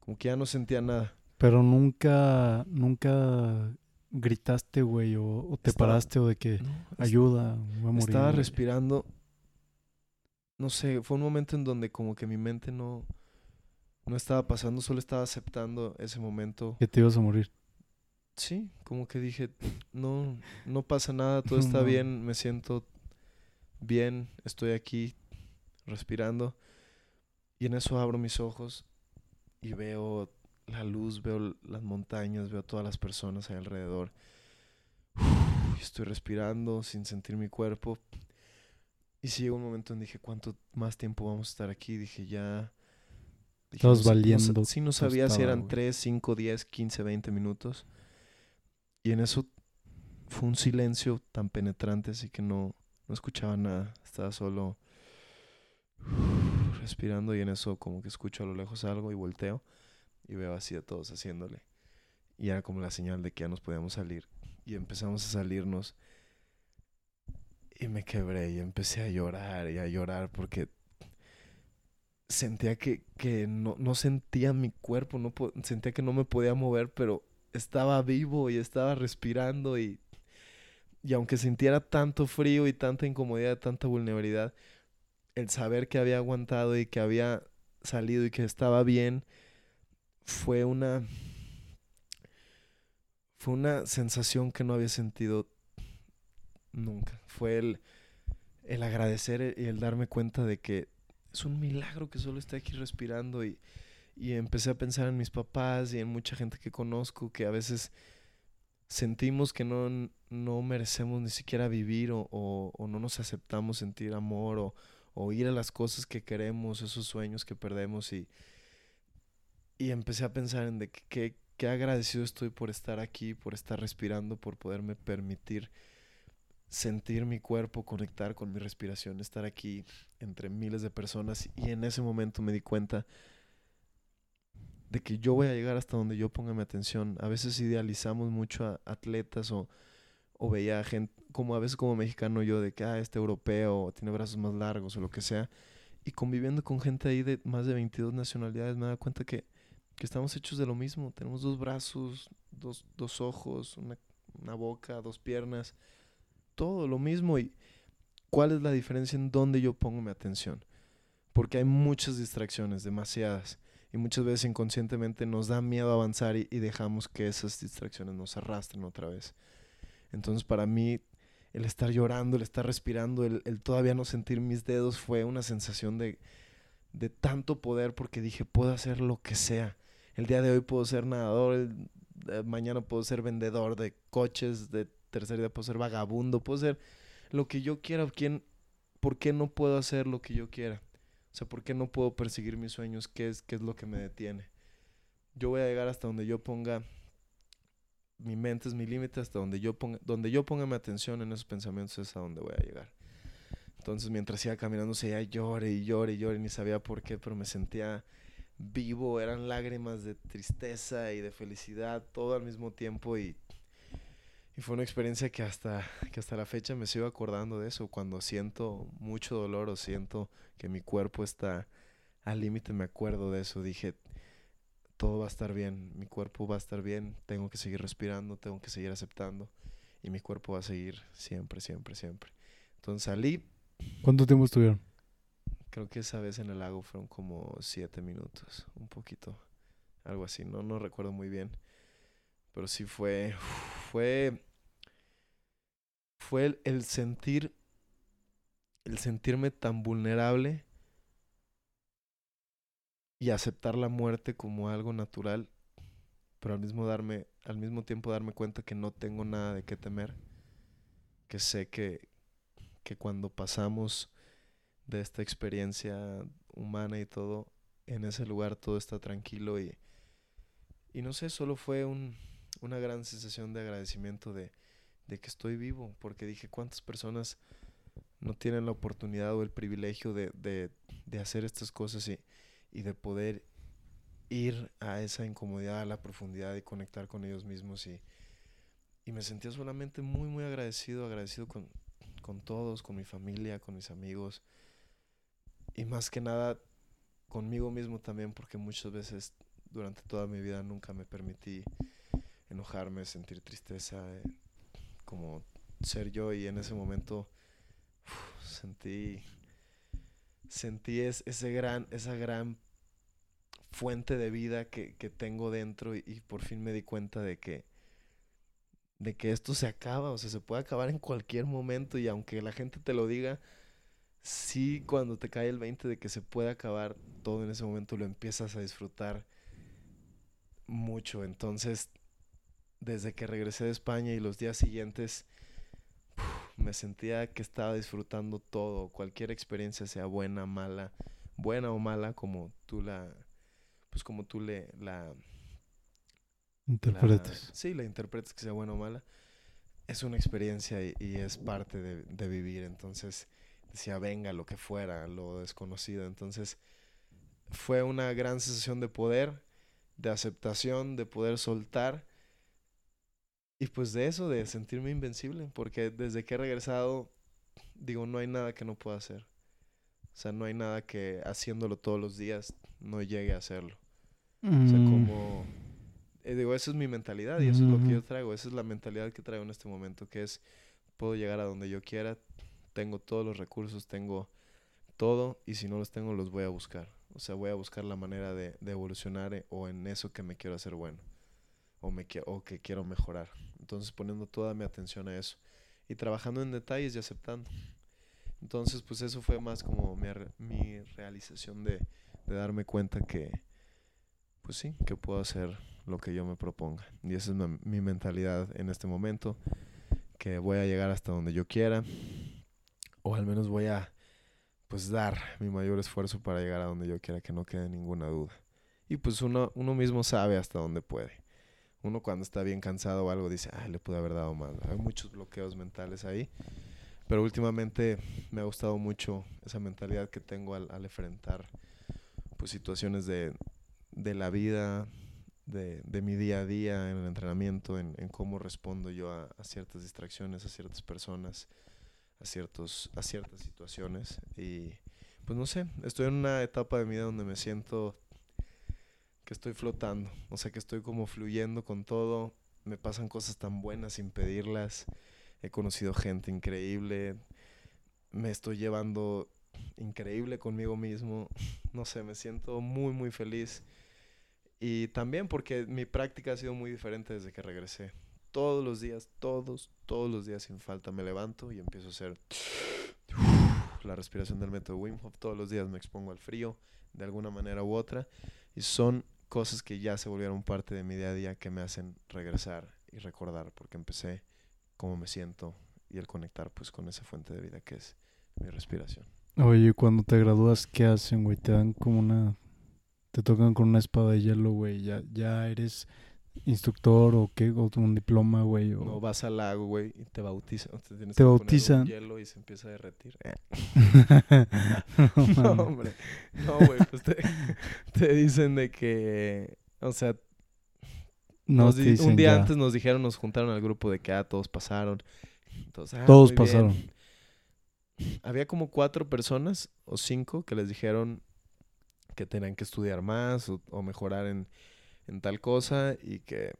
como que ya no sentía nada. Pero nunca, nunca gritaste, güey, o, o, te estaba, paraste o de que no, ayuda, voy a morir. Estaba güey. respirando. No sé, fue un momento en donde como que mi mente no, no estaba pasando, solo estaba aceptando ese momento. Que te ibas a morir. Sí, como que dije, no, no pasa nada, todo está no. bien, me siento bien, estoy aquí respirando. Y en eso abro mis ojos y veo la luz, veo las montañas, veo todas las personas ahí alrededor. Uf, estoy respirando sin sentir mi cuerpo. Y sí llegó un momento en dije, ¿cuánto más tiempo vamos a estar aquí? Dije, ya... Dije, Estás no, valiendo. No, sí, no sabía si eran wey. 3, 5, 10, 15, 20 minutos. Y en eso fue un silencio tan penetrante, así que no, no escuchaba nada. Estaba solo respirando y en eso como que escucho a lo lejos algo y volteo y veo así a todos haciéndole. Y era como la señal de que ya nos podíamos salir. Y empezamos a salirnos. Y me quebré y empecé a llorar y a llorar porque sentía que, que no, no, sentía mi cuerpo, no sentía que no me podía mover, pero estaba vivo y estaba respirando y, y aunque sintiera tanto frío y tanta incomodidad, tanta vulnerabilidad, el saber que había aguantado y que había salido y que estaba bien, fue una fue una sensación que no había sentido nunca. Fue el, el agradecer y el darme cuenta de que es un milagro que solo esté aquí respirando y, y empecé a pensar en mis papás y en mucha gente que conozco que a veces sentimos que no, no merecemos ni siquiera vivir o, o, no nos aceptamos sentir amor o, o ir a las cosas que queremos, esos sueños que perdemos y, y empecé a pensar en de qué, qué agradecido estoy por estar aquí, por estar respirando, por poderme permitir sentir mi cuerpo, conectar con mi respiración, estar aquí entre miles de personas y en ese momento me di cuenta de que yo voy a llegar hasta donde yo ponga mi atención. A veces idealizamos mucho a atletas o, o veía a gente, como a veces como mexicano yo, de que, ah, este europeo tiene brazos más largos o lo que sea. Y conviviendo con gente ahí de más de 22 nacionalidades me da cuenta que, que estamos hechos de lo mismo. Tenemos dos brazos, dos, dos ojos, una, una boca, dos piernas todo lo mismo. ¿Y cuál es la diferencia en dónde yo pongo mi atención? Porque hay muchas distracciones, demasiadas. Y muchas veces inconscientemente nos da miedo avanzar y, dejamos que esas distracciones nos arrastren otra vez. Entonces para mí el estar llorando, el estar respirando, el, todavía no sentir mis dedos fue una sensación de, de, tanto poder porque dije, puedo hacer lo que sea. El día de hoy puedo ser nadador, eh, mañana puedo ser vendedor de coches, de tercer día puedo ser vagabundo, puedo ser lo que yo quiera. ¿Quién, ¿Por qué no puedo hacer lo que yo quiera? O sea, ¿por qué no puedo perseguir mis sueños? ¿Qué es, qué es lo que me detiene? Yo voy a llegar hasta donde yo ponga mi mente es mi límite hasta donde yo ponga donde yo ponga mi atención en esos pensamientos es a donde voy a llegar. Entonces, mientras iba caminando, se iba llore y llore y llore, ni sabía por qué, pero me sentía vivo, eran lágrimas de tristeza y de felicidad todo al mismo tiempo y y fue una experiencia que hasta, que hasta la fecha me sigo acordando de eso. Cuando siento mucho dolor o siento que mi cuerpo está al límite, me acuerdo de eso. Dije, todo va a estar bien, mi cuerpo va a estar bien, tengo que seguir respirando, tengo que seguir aceptando. Y mi cuerpo va a seguir siempre, siempre, siempre. Entonces salí. ¿Cuánto tiempo estuvieron? Creo que esa vez en el lago fueron como siete minutos, un poquito, algo así, no, no recuerdo muy bien. Pero sí fue, fue, fue el, sentir, el sentirme tan vulnerable y aceptar la muerte como algo natural, pero al mismo darme, al mismo tiempo darme cuenta que no tengo nada de qué temer, que sé que, que cuando pasamos de esta experiencia humana y todo, en ese lugar todo está tranquilo y, y no sé, solo fue un, una gran sensación de agradecimiento de, que estoy vivo, porque dije cuántas personas no tienen la oportunidad o el privilegio de, hacer estas cosas y, y, de poder ir a esa incomodidad, a la profundidad y conectar con ellos mismos. Y, y me sentía solamente muy, muy agradecido, agradecido con, con todos, con mi familia, con mis amigos. Y más que nada conmigo mismo también, porque muchas veces durante toda mi vida nunca me permití enojarme, sentir tristeza, eh, como ser yo. Y en ese momento sentí sentí ese gran esa gran fuente de vida que, tengo dentro. Y, por fin me di cuenta de que de que esto se acaba, o sea, se puede acabar en cualquier momento. Y aunque la gente te lo diga, sí cuando te cae el 20 de que se puede acabar todo en ese momento lo empiezas a disfrutar mucho. Entonces, desde que regresé de España y los días siguientes me sentía que estaba disfrutando todo, cualquier experiencia sea buena, mala, buena o mala, como tú la, pues como tú le la interpretes. sí, la interpretes que sea buena o mala. Es una experiencia y, es parte de, de, vivir. Entonces decía, venga, lo que fuera, lo desconocido. Entonces fue una gran sensación de poder, de aceptación, de poder soltar y pues de eso, de sentirme invencible, porque desde que he regresado, digo, no hay nada que no pueda hacer. O sea, no hay nada que haciéndolo todos los días no llegue a hacerlo. O sea, mm. como... Eh, digo, esa es mi mentalidad y eso es lo que yo traigo. Esa es la mentalidad que traigo en este momento, que es, puedo llegar a donde yo quiera, tengo todos los recursos, tengo todo y si no los tengo los voy a buscar. O sea, voy a buscar la manera de, de evolucionar eh, o en eso que me quiero hacer bueno o, me, o que quiero mejorar. Entonces poniendo toda mi atención a eso y trabajando en detalles y aceptando. Entonces pues eso fue más como mi, mi realización de, de, darme cuenta que pues sí, que puedo hacer lo que yo me proponga. Y esa es mi, mi mentalidad en este momento, que voy a llegar hasta donde yo quiera o al menos voy a pues dar mi mayor esfuerzo para llegar a donde yo quiera, que no quede ninguna duda. Y pues uno, uno mismo sabe hasta dónde puede. Uno cuando está bien cansado o algo dice, ay, le pude haber dado más. Hay muchos bloqueos mentales ahí. Pero últimamente me ha gustado mucho esa mentalidad que tengo al, al enfrentar pues, situaciones de, de la vida, de, de, mi día a día en el entrenamiento, en, en cómo respondo yo a, a, ciertas distracciones, a ciertas personas, a, ciertos, a ciertas situaciones. Y pues no sé, estoy en una etapa de mi vida donde me siento que estoy flotando, o sea que estoy como fluyendo con todo, me pasan cosas tan buenas sin pedirlas, he conocido gente increíble, me estoy llevando increíble conmigo mismo, no sé, me siento muy muy feliz. Y también porque mi práctica ha sido muy diferente desde que regresé. Todos los días, todos, todos los días sin falta me levanto y empiezo a hacer la respiración del método Wim Hof. Todos los días me expongo al frío de alguna manera u otra y son cosas que ya se volvieron parte de mi día a día que me hacen regresar y recordar porque empecé cómo me siento y el conectar pues con esa fuente de vida que es mi respiración. Oye, cuando te gradúas, ¿qué hacen, güey? Te dan como una... Te tocan con una espada de hielo, güey. Ya, ya eres instructor o qué, o un diploma, güey. O... No, vas al lago, güey, y te bautizan. Te, tienes te que bautizan. Poner un hielo y se empieza a derretir. no, no, hombre. No, güey, pues te, te, dicen de que, o sea, no nos dicen un día ya. antes nos dijeron, nos juntaron al grupo de que, ah, todos pasaron. Entonces, ah, Todos bien. pasaron. Había como cuatro personas o cinco que les dijeron que tenían que estudiar más o, o mejorar en, en tal cosa y que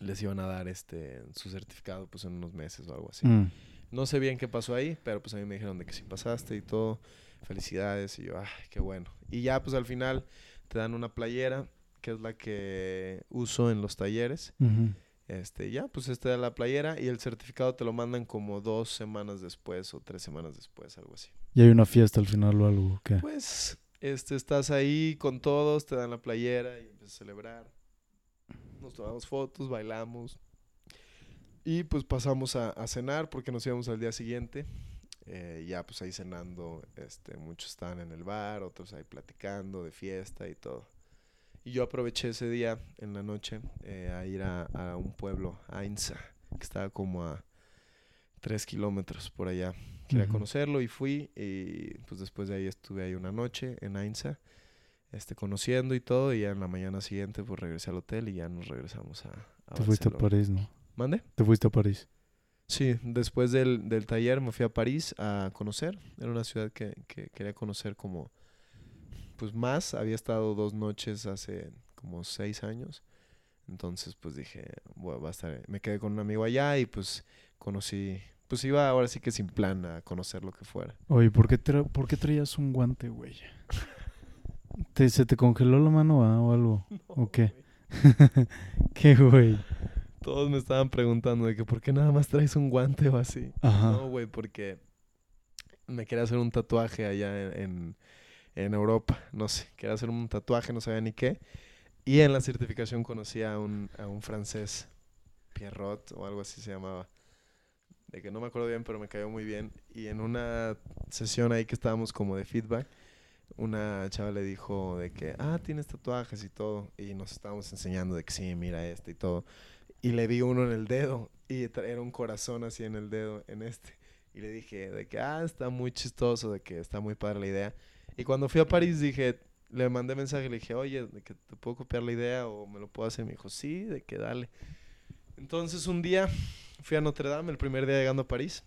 les iban a dar este su certificado pues en unos meses o algo así. Mm. No sé bien qué pasó ahí, pero pues a mí me dijeron de que sí pasaste y todo. Felicidades y yo, ay, qué bueno. Y ya pues al final te dan una playera que es la que uso en los talleres. Este, ya, pues esta da la playera y el certificado te lo mandan como dos semanas después o tres semanas después, algo así. Y hay una fiesta al final o algo, ¿qué? Pues, este, estás ahí con todos, te dan la playera y empiezas a celebrar. Nos tomamos fotos, bailamos. Y pues pasamos a, cenar porque nos íbamos al día siguiente. Eh, ya pues ahí cenando, este, muchos estaban en el bar, otros ahí platicando de fiesta y todo. Y yo aproveché ese día en la noche eh, a ir a, un pueblo, a Ainsa, que estaba como a tres kilómetros por allá. Quería conocerlo y fui y pues después de ahí estuve ahí una noche en Ainsa, este, conociendo y todo y ya en la mañana siguiente pues regresé al hotel y ya nos regresamos a, a Te fuiste a. París, ¿no? ¿Mande? Te fuiste a París. Sí, después del, del taller me fui a París a conocer. Era una ciudad que, que quería conocer como, pues más. Había estado dos noches hace como seis años. Entonces, pues dije, bueno, va a estar. Me quedé con un amigo allá y pues conocí, pues iba ahora sí que sin plan a conocer lo que fuera. Oye, ¿por qué, tra- ¿por qué traías un guante, güey? ¿Te, ¿Se te congeló la mano o algo? ¿O qué? ¿Qué, güey? Todos me estaban preguntando de que por qué nada más traes un guante o así. Ajá. No, güey, porque me quería hacer un tatuaje allá en, en, en Europa. No sé, quería hacer un tatuaje, no sabía ni qué. Y en la certificación conocí a un, a un francés, Pierrot o algo así se llamaba. De que no me acuerdo bien, pero me cayó muy bien. Y en una sesión ahí que estábamos como de feedback, una chava le dijo de que, ah, tienes tatuajes y todo. Y nos estábamos enseñando de que sí, mira este y todo. Y le vi uno en el dedo y era un corazón así en el dedo, en este. Y le dije de que, ah, está muy chistoso, de que está muy padre la idea. Y cuando fui a París dije, le mandé mensaje, le dije, oye, de que te puedo copiar la idea o me lo puedo hacer. Me dijo, sí, de que dale. Entonces un día fui a Notre Dame, el primer día llegando a París.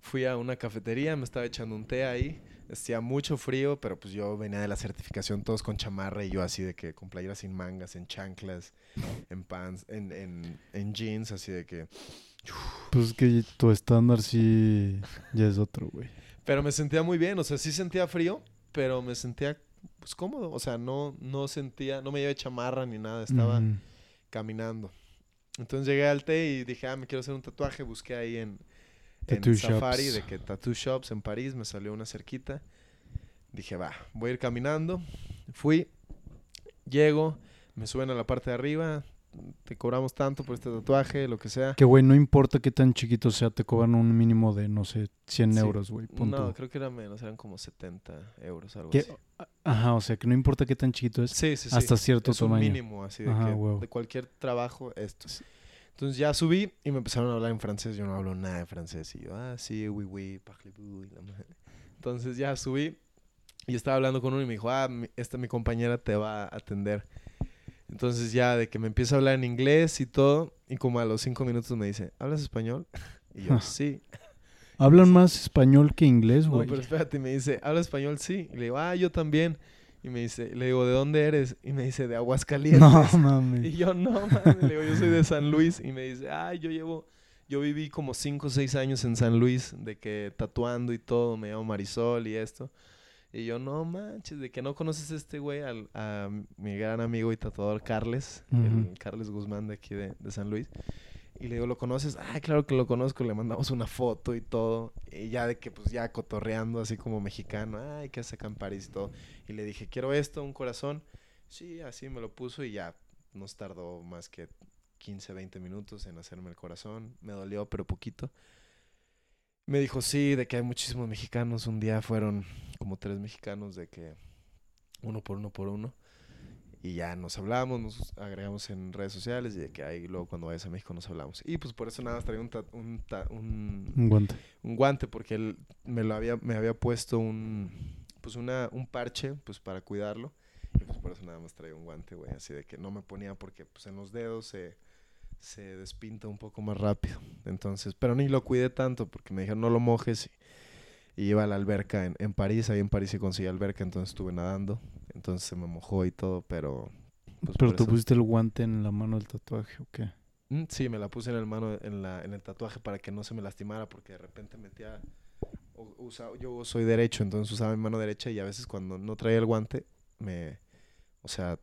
Fui a una cafetería, me estaba echando un té ahí. Hacía mucho frío, pero pues yo venía de la certificación todos con chamarra y yo así de que con playeras sin mangas, en chanclas, en pants, en, en, en jeans, así de que... Pues es que tu estándar sí ya es otro, güey. Pero me sentía muy bien, o sea, sí sentía frío, pero me sentía pues cómodo, o sea, no, no sentía, no me llevé chamarra ni nada, estaba caminando. Entonces llegué al té y dije, ah, me quiero hacer un tatuaje, busqué ahí en, en Safari shops. de que Tattoo Shops en París, me salió una cerquita. Dije, va, voy a ir caminando. Fui, llego, me suben a la parte de arriba, te cobramos tanto por este tatuaje, lo que sea. Que, güey, no importa qué tan chiquito sea, te cobran un mínimo de, no sé, 100 Sí. euros, güey. No, creo que era menos, eran como 70 euros, algo Que- así. Ajá, o sea, que no importa qué tan chiquito es, Sí, sí, hasta cierto es un tamaño. mínimo, así de Ajá, que de cualquier trabajo, esto. Entonces ya subí y me empezaron a hablar en francés. Yo no hablo nada de francés. Y yo, ah, sí, oui, oui, parlez-vous. y la madre. Entonces ya subí y estaba hablando con uno y me dijo, ah, mi- esta mi compañera te va a atender. Entonces ya de que me empieza a hablar en inglés y todo. Y como a los cinco minutos me dice, ¿hablas español? Y yo, Ah. sí. Hablan más español que inglés, No, güey. pero espérate, me dice, ¿habla español? Sí. Y le digo, ah, yo también. Y me dice, le digo, ¿de dónde eres? Y me dice, de Aguascalientes. no Y mames. yo, no, mames, le digo, yo soy de San Luis. Y me dice, ay, yo llevo, yo viví como 5 o 6 años en San Luis, de que tatuando y todo, me llamo Marisol y esto. Y yo, no manches, de que no conoces a este güey, al, a mi gran amigo y tatuador Carles, Ujú. el Carles Guzmán de aquí de, de San Luis. Y le digo, ¿lo conoces? Ay, claro que lo conozco. Le mandamos una foto y todo. Y ya de que, pues, ya cotorreando así como mexicano. Ay, ¿qué hace acá en París y todo? Y le dije, quiero esto, un corazón. Sí, así me lo puso y ya nos tardó más que 15, 20 minutos en hacerme el corazón. Me dolió, pero poquito. Me dijo, sí, de que hay muchísimos mexicanos. Un día fueron como tres mexicanos de que uno por uno por uno. Y ya nos hablamos, nos agregamos en redes sociales y de que ahí luego cuando vayas a México nos hablamos. Y pues por eso nada más traía un, ta- un, ta- un, Un guante. un guante porque él me lo había me había puesto un pues una un parche pues para cuidarlo y pues por eso nada más traía un guante güey así de que no me ponía porque pues en los dedos se se despinta un poco más rápido entonces pero ni lo cuidé tanto porque me dijeron no lo mojes y, y iba a la alberca en, en París ahí en París se conseguía alberca entonces estuve nadando entonces se me mojó y todo pero pues, Pero tú eso- pusiste el guante en la mano del tatuaje, ¿o qué? Mm, Sí, me la puse en el mano, en, la, en el tatuaje para que no se me lastimara, porque de repente metía, o- usa- yo soy derecho, entonces usaba mi mano derecha y a veces cuando no traía el guante, me, o sea,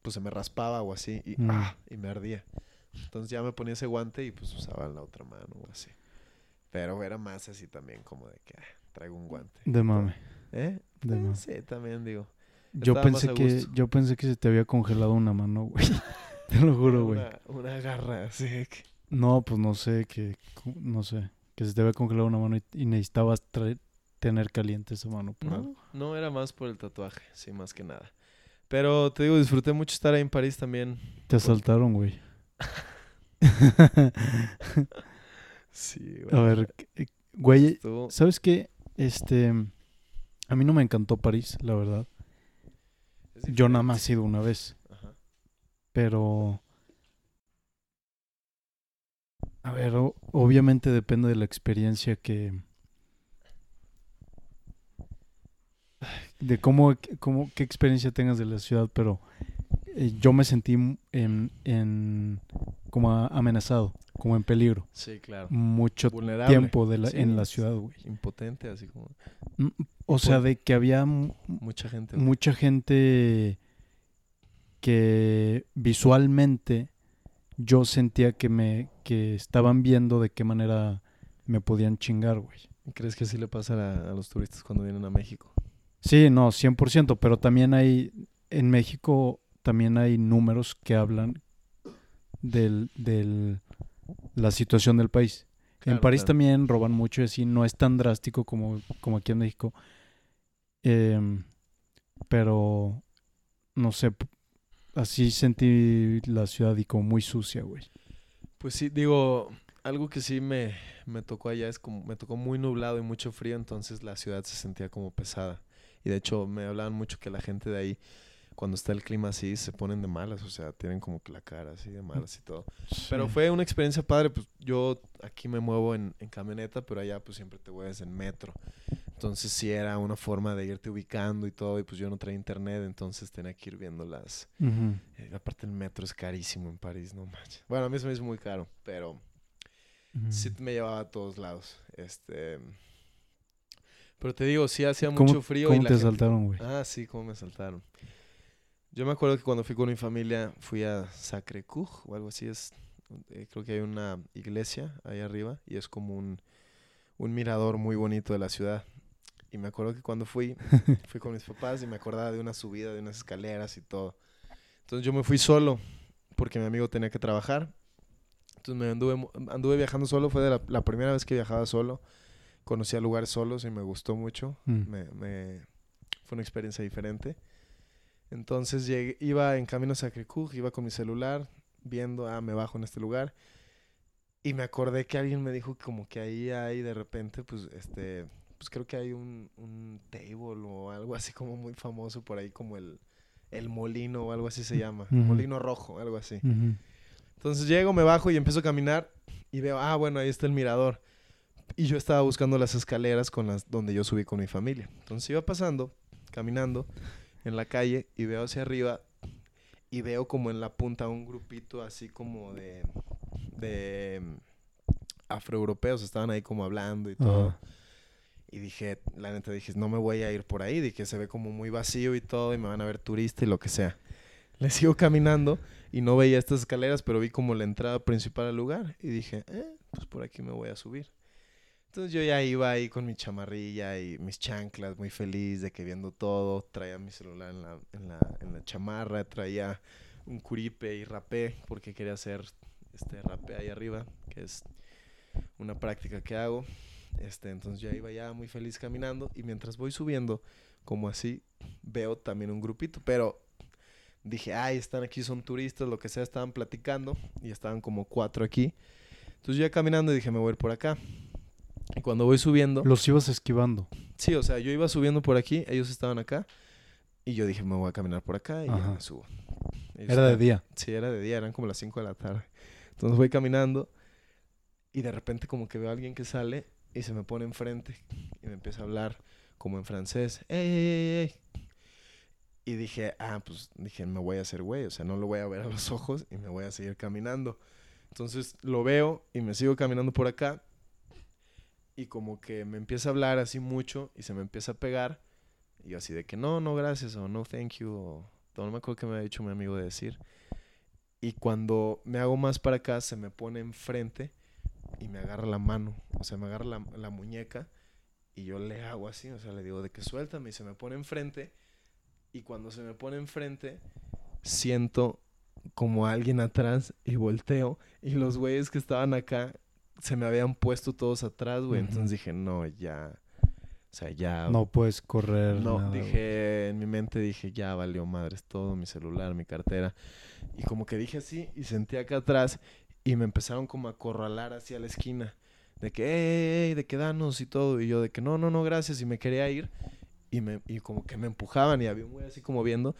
pues se me raspaba o así y, Mm. ah, y me ardía. Entonces ya me ponía ese guante y pues usaba la otra mano o así. Pero era más así también como de que ah, traigo un guante. De mame. ¿Eh? De Eh, mame. Sí, también digo. Yo estaba pensé que, yo pensé que se te había congelado una mano, güey. Te lo juro, güey. Una, una garra así que... No, pues no sé, que, no sé, que se te había congelado una mano y, y necesitabas traer- tener caliente esa mano por algo. No, no era más por el tatuaje, sí, más que nada. Pero te digo, disfruté mucho estar ahí en París también. Te asaltaron, güey. Sí, A ver, eh, güey, Estuvo- ¿sabes qué? Este, a mí no me encantó París, la verdad. Yo nada más he ido una vez, Ajá. pero... A ver, o- obviamente depende de la experiencia que... De cómo, cómo, qué experiencia tengas de la ciudad, pero eh, yo me sentí en, en como amenazado, como en peligro, Sí, claro. mucho Vulnerable. tiempo de la, Sí, en la ciudad, güey. Impotente, así como Mm, O sea, de que había mucha gente. mucha gente que visualmente yo sentía que me que estaban viendo de qué manera me podían chingar, güey. ¿Crees que así le pasa a, a los turistas cuando vienen a México? Sí, no, 100%, pero también hay en México también hay números que hablan del del la situación del país. en París claro. también roban mucho y así, no es tan drástico como, como aquí en México. Em, pero, no sé, así sentí la ciudad y como muy sucia, güey. Pues sí, digo, algo que sí me, me tocó allá es como, me tocó muy nublado y mucho frío, entonces la ciudad se sentía como pesada. Y de hecho me hablaban mucho que la gente de ahí, cuando está el clima así, se ponen de malas, o sea, tienen como que la cara así de malas y todo. Pero fue una experiencia padre, pues yo aquí me muevo en, en camioneta, pero allá pues siempre te mueves en metro. Entonces sí era una forma de irte ubicando y todo, y pues yo no traía internet, entonces tenía que ir viendo las... Eh, aparte el metro es carísimo en París, no manches. Bueno, a mí se me hizo muy caro, pero sí me llevaba a todos lados. Este... Pero te digo, sí hacía ¿Cómo, mucho frío. y cómo la te gente- asaltaron, güey? Ah, sí, cómo me asaltaron. Yo me acuerdo que cuando fui con mi familia fui a Sacré Coeur o algo así. Es, eh, creo que hay una iglesia ahí arriba y es como un, un mirador muy bonito de la ciudad. Y me acuerdo que cuando fui, fui con mis papás y me acordaba de una subida, de unas escaleras y todo. Entonces yo me fui solo porque mi amigo tenía que trabajar. Entonces me anduve, anduve viajando solo, fue de la, la primera vez que viajaba solo. Conocí a lugares solos y me gustó mucho. Mm. Me, me- fue una experiencia diferente. Entonces llegué, iba en camino a Sacré-Cœur, iba con mi celular, viendo, ah, me bajo en este lugar. Y me acordé que alguien me dijo como que ahí hay de repente, pues, este, pues creo que hay un, un table o algo así como muy famoso por ahí, como el, el molino o algo así se llama. Molino rojo, algo así. Entonces llego, me bajo y empiezo a caminar y veo, ah, bueno, ahí está el mirador. Y yo estaba buscando las escaleras con las donde yo subí con mi familia. Entonces iba pasando, caminando en la calle y veo hacia arriba y veo como en la punta un grupito así como de de mm, afroeuropeos estaban ahí como hablando y todo. Y dije, la neta dije, no me voy a ir por ahí, dije, se ve como muy vacío y todo y me van a ver turista y lo que sea. Le sigo caminando y no veía estas escaleras, pero vi como la entrada principal al lugar y dije, eh, pues por aquí me voy a subir. Entonces yo ya iba ahí con mi chamarrilla y mis chanclas, muy feliz de que viendo todo, traía mi celular en la, en la, en la chamarra, traía un curipe y rapé porque quería hacer este rapé ahí arriba, que es una práctica que hago. Este, entonces ya iba ya muy feliz caminando y mientras voy subiendo, como así, veo también un grupito, pero dije, ay, están aquí, son turistas, lo que sea, estaban platicando y estaban como cuatro aquí. Entonces yo ya caminando dije, me voy a ir por acá. Y cuando voy subiendo, Los ibas esquivando. sí, o sea, yo iba subiendo por aquí, ellos estaban acá y yo dije, me voy a caminar por acá y ya me subo. Ellos Era de día. Sí, era de día, eran como las 5 de la tarde. Entonces voy caminando y de repente como que veo a alguien que sale y se me pone enfrente y me empieza a hablar como en francés. ¡Ey, ey, ey, ey! Y dije, ah, pues dije, me voy a hacer güey, o sea, no lo voy a ver a los ojos y me voy a seguir caminando. Entonces lo veo y me sigo caminando por acá y como que me empieza a hablar así mucho y se me empieza a pegar y así de que no, no, gracias o no, thank you o no me acuerdo qué me había dicho mi amigo de decir. Y cuando me hago más para acá, se me pone enfrente y me agarra la mano. O sea, me agarra la, la muñeca y yo le hago así. O sea, le digo de que suéltame y se me pone enfrente. Y cuando se me pone enfrente, siento como alguien atrás y volteo. Y los güeyes que estaban acá se me habían puesto todos atrás, güey. Entonces dije, no, ya. O sea, ya. No puedes correr. No, nada, güey. dije, en mi mente dije, ya valió madres todo, mi celular, mi cartera. Y como que dije así y sentí acá atrás y me empezaron como a acorralar hacia la esquina. De que, ey, ey, ey, de que danos y todo. Y yo de que, no, no, no, gracias. Y me quería ir y, me, y como que me empujaban y había un güey así como viendo.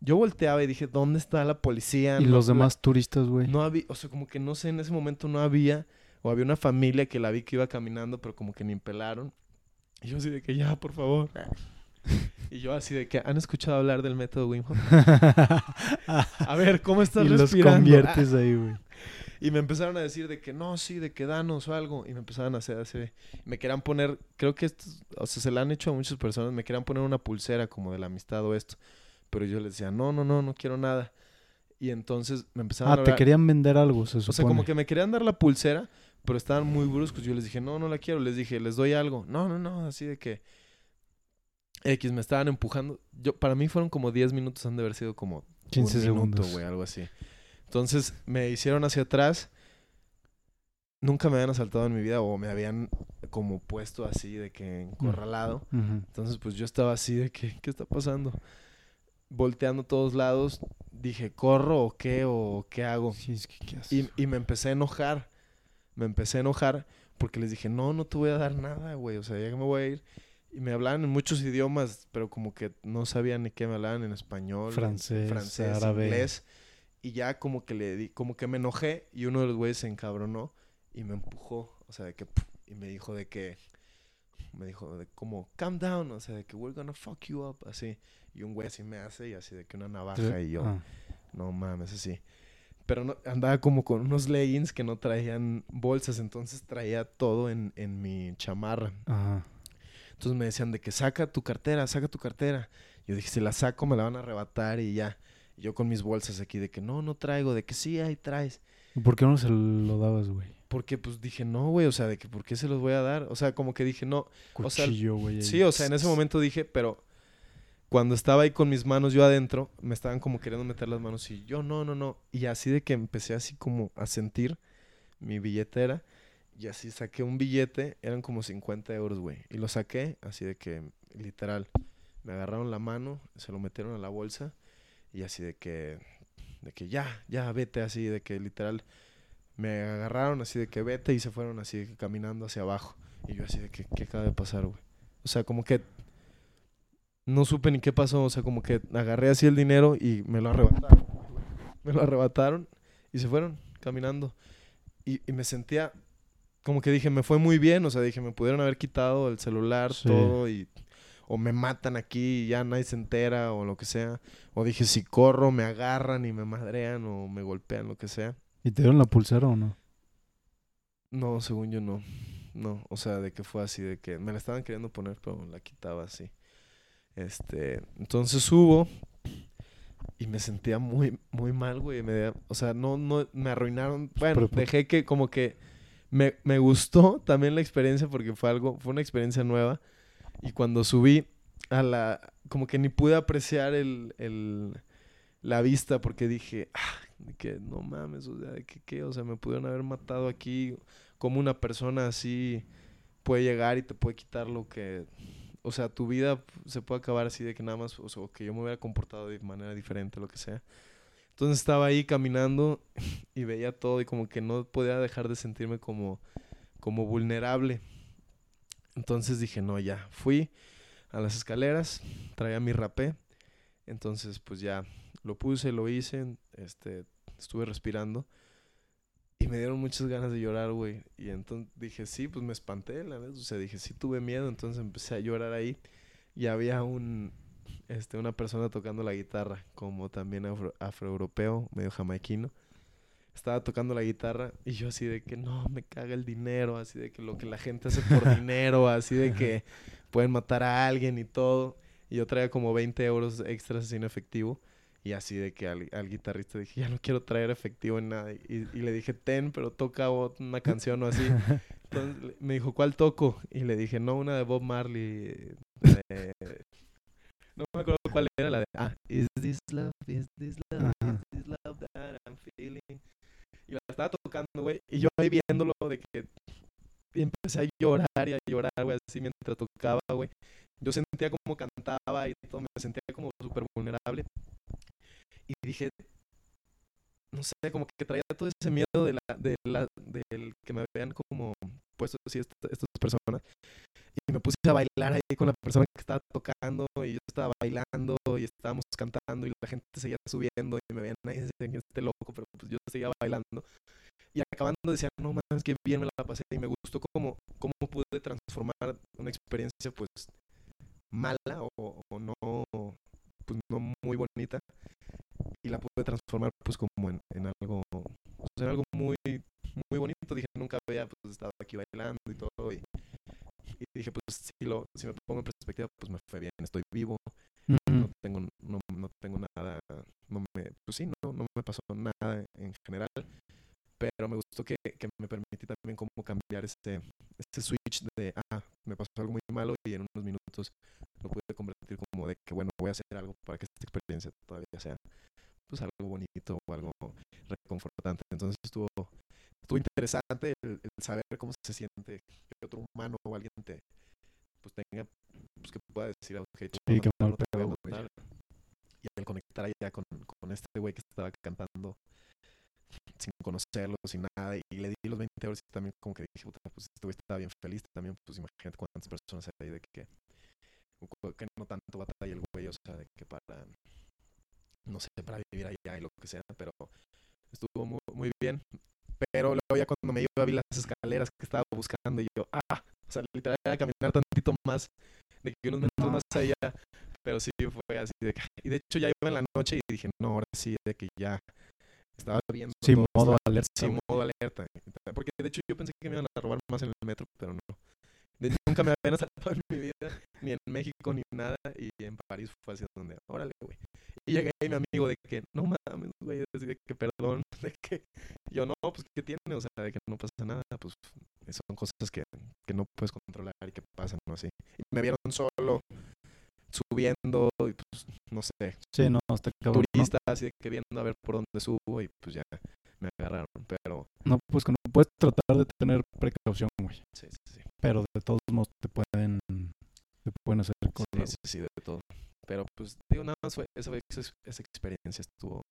Yo volteaba y dije, ¿dónde está la policía? Y No- los la- demás turistas, güey. no había, o sea, como que no sé, en ese momento no había, o había una familia que la vi que iba caminando, pero como que ni pelaron. Y yo así de que ya, por favor. Y yo así de que, ¿han escuchado hablar del método Wim Hof? A ver, ¿cómo estás y los respirando? conviertes ahí, güey. Ah, y me empezaron a decir de que no, sí, de que danos o algo. Y me empezaron a hacer así. Me querían poner, creo que esto, o sea, se la han hecho a muchas personas, me querían poner una pulsera como de la amistad o esto. Pero yo les decía, no, no, no, no quiero nada. Y entonces me empezaron a Ah, te querían vender algo, se supone. o sea, como que me querían dar la pulsera, pero estaban muy bruscos. Yo les dije, no, no la quiero. Les dije, les doy algo. No, no, no, así de que... X, me estaban empujando. Yo, para mí fueron como 10 minutos, han de haber sido como 15 un segundos. güey, algo así. Entonces me hicieron hacia atrás. Nunca me habían asaltado en mi vida o me habían como puesto así de que encorralado. Ujú. Entonces, pues yo estaba así de que, ¿qué está pasando? Volteando a todos lados, dije, ¿corro o qué? ¿O qué hago? Sí, es que, ¿qué haces? Y, y me empecé a enojar. Me empecé a enojar porque les dije, no, no te voy a dar nada, güey. O sea, ya que me voy a ir. Y me hablaban en muchos idiomas, pero como que no sabían ni qué me hablaban en español, Francés, francés, árabe. inglés. Y ya como que le di, como que me enojé y uno de los güeyes se encabronó y me empujó. O sea, de que, y me dijo de que, me dijo de como, calm down, o sea, de que we're gonna fuck you up, así. Y un güey así me hace y así de que una navaja y yo, Ah. no mames, así. Pero no, andaba como con unos leggings que no traían bolsas, entonces traía todo en, en mi chamarra. Ajá. Entonces me decían de que saca tu cartera, saca tu cartera. Yo dije, si la saco me la van a arrebatar y ya. Y yo con mis bolsas aquí de que no, no traigo, de que sí, ahí traes. ¿Y ¿Por qué no se lo dabas, güey? Porque pues dije, no, güey, o sea, de que ¿por qué se los voy a dar? O sea, como que dije, no. O sea, Cuchillo, güey. ahí. Sí, o sea, en ese momento dije, pero cuando estaba ahí con mis manos yo adentro, me estaban como queriendo meter las manos y yo no, no, no. Y así de que empecé así como a sentir mi billetera y así saqué un billete, eran como 50 euros, güey. Y lo saqué así de que, literal, me agarraron la mano, se lo metieron a la bolsa y así de que, de que ya, ya, vete así, de que literal, me agarraron así de que vete y se fueron así caminando hacia abajo. Y yo así de que, ¿qué acaba de pasar, güey? O sea, como que no supe ni qué pasó, o sea, como que agarré así el dinero y me lo arrebataron. Me lo arrebataron y se fueron caminando. Y, y me sentía, como que dije, me fue muy bien, o sea, dije, me pudieron haber quitado el celular, Sí. todo, y o me matan aquí y ya nadie se entera, o lo que sea. O dije, si corro, me agarran y me madrean, o me golpean, lo que sea. ¿Y te dieron la pulsera o no? No, según yo no. No, o sea, de que fue así, de que me la estaban queriendo poner, pero la quitaba así. Este, entonces subo y me sentía muy, muy mal, güey. Me, o sea, no, no, me arruinaron. Bueno, Pero dejé que como que me, me gustó también la experiencia porque fue algo, fue una experiencia nueva. Y cuando subí a la, como que ni pude apreciar el, el, la vista porque dije, ah, que no mames, o sea, de que qué, o sea, me pudieron haber matado aquí. Como una persona así puede llegar y te puede quitar lo que, o sea, tu vida se puede acabar así de que nada más, o que yo me hubiera comportado de manera diferente, lo que sea. Entonces estaba ahí caminando y veía todo y como que no podía dejar de sentirme como, como vulnerable. Entonces dije, no, ya, fui a las escaleras, traía mi rapé, entonces pues ya lo puse, lo hice, este, estuve respirando y me dieron muchas ganas de llorar, güey. Y entonces dije, sí, pues me espanté, la verdad, o sea, dije, sí tuve miedo, entonces empecé a llorar ahí y había un, este, una persona tocando la guitarra, como también afro- afroeuropeo, medio jamaiquino. Estaba tocando la guitarra y yo así de que no, me caga el dinero, así de que lo que la gente hace por dinero, así de que pueden matar a alguien y todo. Y yo traía como 20 euros extras sin efectivo. Y así de que al, al guitarrista dije, ya no quiero traer efectivo en nada. Y, y le dije, ten, pero toca una canción o así. Entonces me dijo, ¿cuál toco? Y le dije, no, una de Bob Marley. eh, no me acuerdo cuál era la de. Ah, Is this love? Is this love? Is this love that I'm feeling? Y la estaba tocando, güey. Y yo ahí viéndolo de que. Y empecé a llorar y a llorar, güey, así mientras tocaba, güey. Yo sentía como cantaba y todo, me sentía como súper vulnerable. Y dije, no sé, como que traía todo ese miedo de la, de la, del que me habían como puesto así esta- estas personas. Y me puse a bailar ahí con la persona que estaba tocando y yo estaba bailando y estábamos cantando y la gente seguía subiendo y me veían ahí decían, este loco, pero pues yo seguía bailando. Y acabando decía, no mames, qué bien me la pasé y me gustó cómo, cómo pude transformar una experiencia pues mala o, o no, pues no muy bonita y la pude transformar pues como en, en algo, en algo muy, muy bonito. Dije, nunca había pues estado aquí bailando y todo y, y dije, pues si, lo, si me pongo en perspectiva, pues me fue bien, estoy vivo, no tengo, no, no tengo nada, no me, pues sí, no, no me pasó nada en general, pero me gustó que, que me permití también como cambiar ese, ese switch de, ah, me pasó algo muy malo y en unos minutos lo pude convertir como de que, bueno, voy a hacer algo para que esta experiencia todavía sea, pues algo bonito o algo reconfortante. Entonces estuvo, estuvo interesante el, el saber cómo se siente que otro humano o alguien te, pues tenga, pues que pueda decir, ok, te voy a Sí, qué matar, mal no pedo. Y al conectar allá con, con este güey que estaba cantando sin conocerlo, sin nada, y le di los 20 euros y también como que dije, puta, pues este güey estaba bien feliz, también pues imagínate cuántas personas hay de que, que no tanto batalla el güey, o sea, de que para, no sé, para vivir allá y lo que sea, pero estuvo muy, muy bien. Pero luego ya cuando me iba vi las escaleras que estaba buscando y yo, ah, o sea, literal era caminar tantito más, de que unos metros más allá, pero sí fue así de que, y de hecho ya iba en la noche y dije, no, ahora sí, de que ya estaba viendo Sí, todo, modo estaba- alerta, Sí, modo alerta. Porque de hecho yo pensé que me iban a robar más en el metro, pero no. De hecho, nunca me habían asaltado en mi vida, ni en México, ni nada. Y en París fue así donde, órale, güey. Y llegué ahí mi amigo de que, no mames, güey, así de que perdón, de que yo no, pues, ¿qué tiene? O sea, de que no pasa nada, pues son cosas que, que no puedes controlar y que pasan, ¿no? Así. Y me vieron solo, subiendo y pues no sé. Sí, no, cabrón. Turistas así de que viendo a ver por dónde subo y pues ya me agarraron, pero... No, pues no puedes tratar de tener precaución, güey. Sí, sí, sí. Pero de todos modos te pueden, pueden hacer cosas. Sí, sí, sí, de todo. Pero pues digo, nada más fue, esa, esa, esa experiencia estuvo,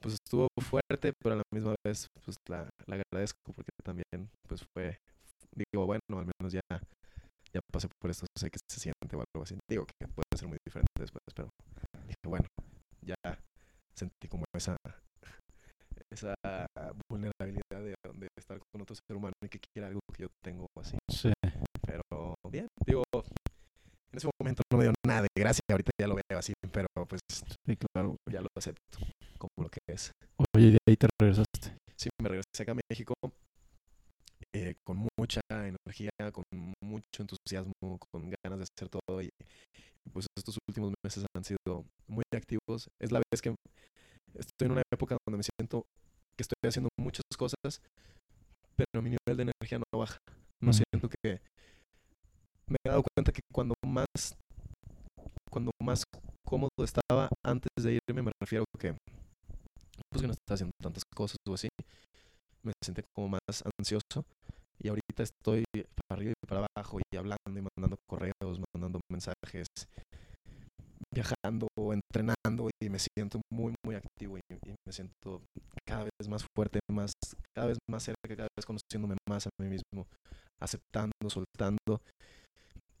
pues estuvo fuerte, pero a la misma vez pues la, la agradezco porque también pues fue, digo, bueno, al menos ya ya pasé por esto, sé que se siente o algo así. Digo que puede ser muy diferente después, pero dije, bueno, ya sentí como esa esa vulnerabilidad de, de, estar con otro ser humano y que quiera algo que yo tengo así. Sí. Pero bien, digo, en ese momento no me dio nada de gracia, ahorita ya lo veo así, pero pues sí, claro, ya lo acepto como lo que es. Oye, ¿y de ahí te regresaste? Sí, me regresé acá a México eh, con mucha energía, con mucho entusiasmo, con ganas de hacer todo y pues estos últimos meses han sido muy activos. Es la vez que estoy en una época donde me siento que estoy haciendo muchas cosas, pero mi nivel de energía no baja. No siento que me he dado cuenta que cuando más cuando más cómodo estaba antes de irme, me refiero que pues que no estaba haciendo tantas cosas o así. Me sentí como más ansioso y ahorita estoy para arriba y para abajo y hablando y mandando correos, mandando mensajes, viajando, entrenando y me siento muy, muy activo y, me siento cada vez más fuerte, más, cada vez más cerca, cada vez conociéndome más a mí mismo, aceptando, soltando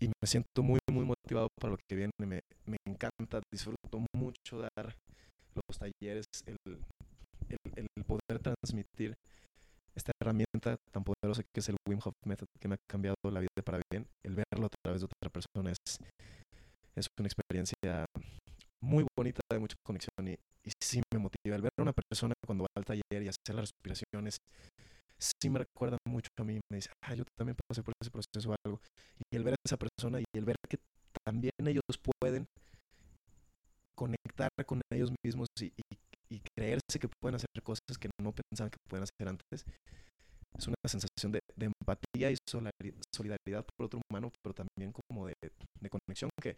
y me siento muy, muy motivado para lo que viene. Me, me encanta, disfruto mucho dar los talleres, el, el, el poder transmitir esta herramienta tan poderosa que es el Wim Hof Method que me ha cambiado la vida para bien, el verlo a través de otra persona es, es una experiencia muy bonita de mucha conexión y, y sí me motiva. El ver a una persona cuando va al taller y hacer las respiraciones, sí me recuerda mucho a mí. Me dice, ah, yo también pasé por ese proceso o algo. Y el ver a esa persona y el ver que también ellos pueden conectar con ellos mismos y, y, y creerse que pueden hacer cosas que no pensaban que pueden hacer antes, es una sensación de, de empatía y solidaridad por otro humano, pero también como de, de conexión, que,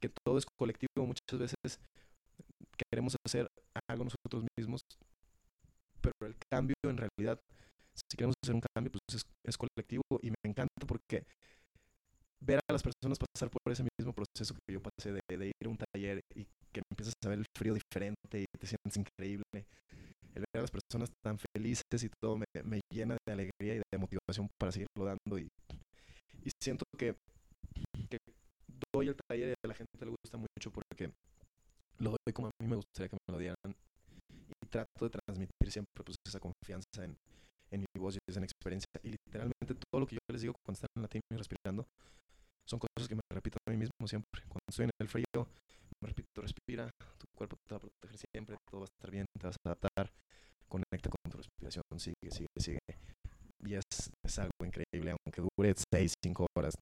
que todo es colectivo. Muchas veces queremos hacer algo nosotros mismos, pero el cambio en realidad, si queremos hacer un cambio, pues es, es colectivo y me encanta porque ver a las personas pasar por ese mismo proceso que yo pasé de, de, ir a un taller y que empiezas a ver el frío diferente y te sientes increíble. El ver a las personas tan felices y todo me, me llena de alegría y de motivación para seguirlo dando y, y siento que, que doy el taller y a la gente le gusta mucho porque lo doy como a mí me gustaría que me lo dieran y trato de transmitir siempre pues esa confianza en, en mi voz y esa experiencia y literalmente todo lo que yo les digo cuando están en la y respirando son cosas que me repito a mí mismo siempre. Cuando estoy en el frío, me repito, respira, tu cuerpo te va a proteger siempre, todo va a estar bien, te vas a adaptar, conecta con tu respiración, sigue, sigue, sigue. Y es, es algo increíble, aunque dure 6, 5 horas,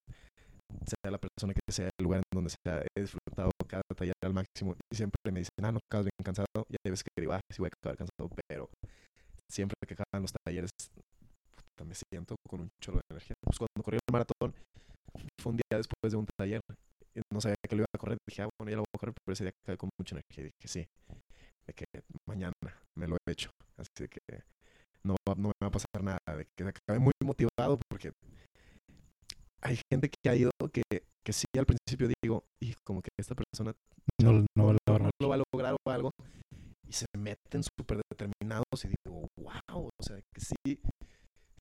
sea la persona que sea, el lugar en donde sea, he disfrutado cada taller al máximo y siempre me dicen, ah, no, acabas bien cansado, y hay veces que digo, ah, sí voy a acabar cansado, pero siempre que acaban los talleres, puta, me siento con un chorro de energía. Pues cuando corrí el maratón, fue un día después de un taller. No sabía que lo iba a correr. Dije, ah, bueno, ya lo voy a correr, pero ese día acabé con mucha energía. Dije, sí, de que mañana me lo he hecho. Así que no, no me va a pasar nada. De que acabé muy motivado porque hay gente que ha ido que, que sí al principio digo, y como que esta persona no, no, no, no, no lo va a lograr o algo. Se meten súper determinados y digo, wow, o sea, que sí,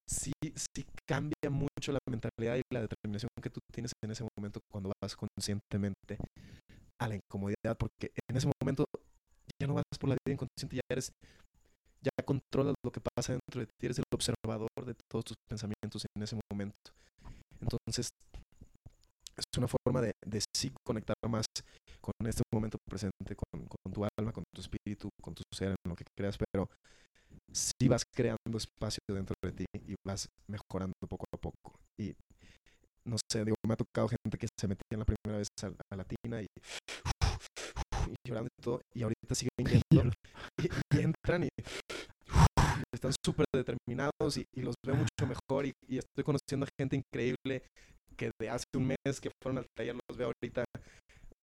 sí, sí cambia mucho la mentalidad y la determinación que tú tienes en ese momento cuando vas conscientemente a la incomodidad, porque en ese momento ya no vas por la vida inconsciente, ya eres, ya controlas lo que pasa dentro de ti, eres el observador de todos tus pensamientos en ese momento. Entonces, es una forma de, de sí conectar más con este momento presente, con, con tu alma, con tu espíritu, con tu ser, en lo que creas, pero si vas creando espacio dentro de ti y vas mejorando poco a poco. Y no sé, digo, me ha tocado gente que se metía la primera vez a, a la tina y, y, llorando y todo, y ahorita siguen yendo y, y entran y están súper determinados y, y, los veo mucho mejor y, y, estoy conociendo a gente increíble de hace un mes que fueron al taller los veo ahorita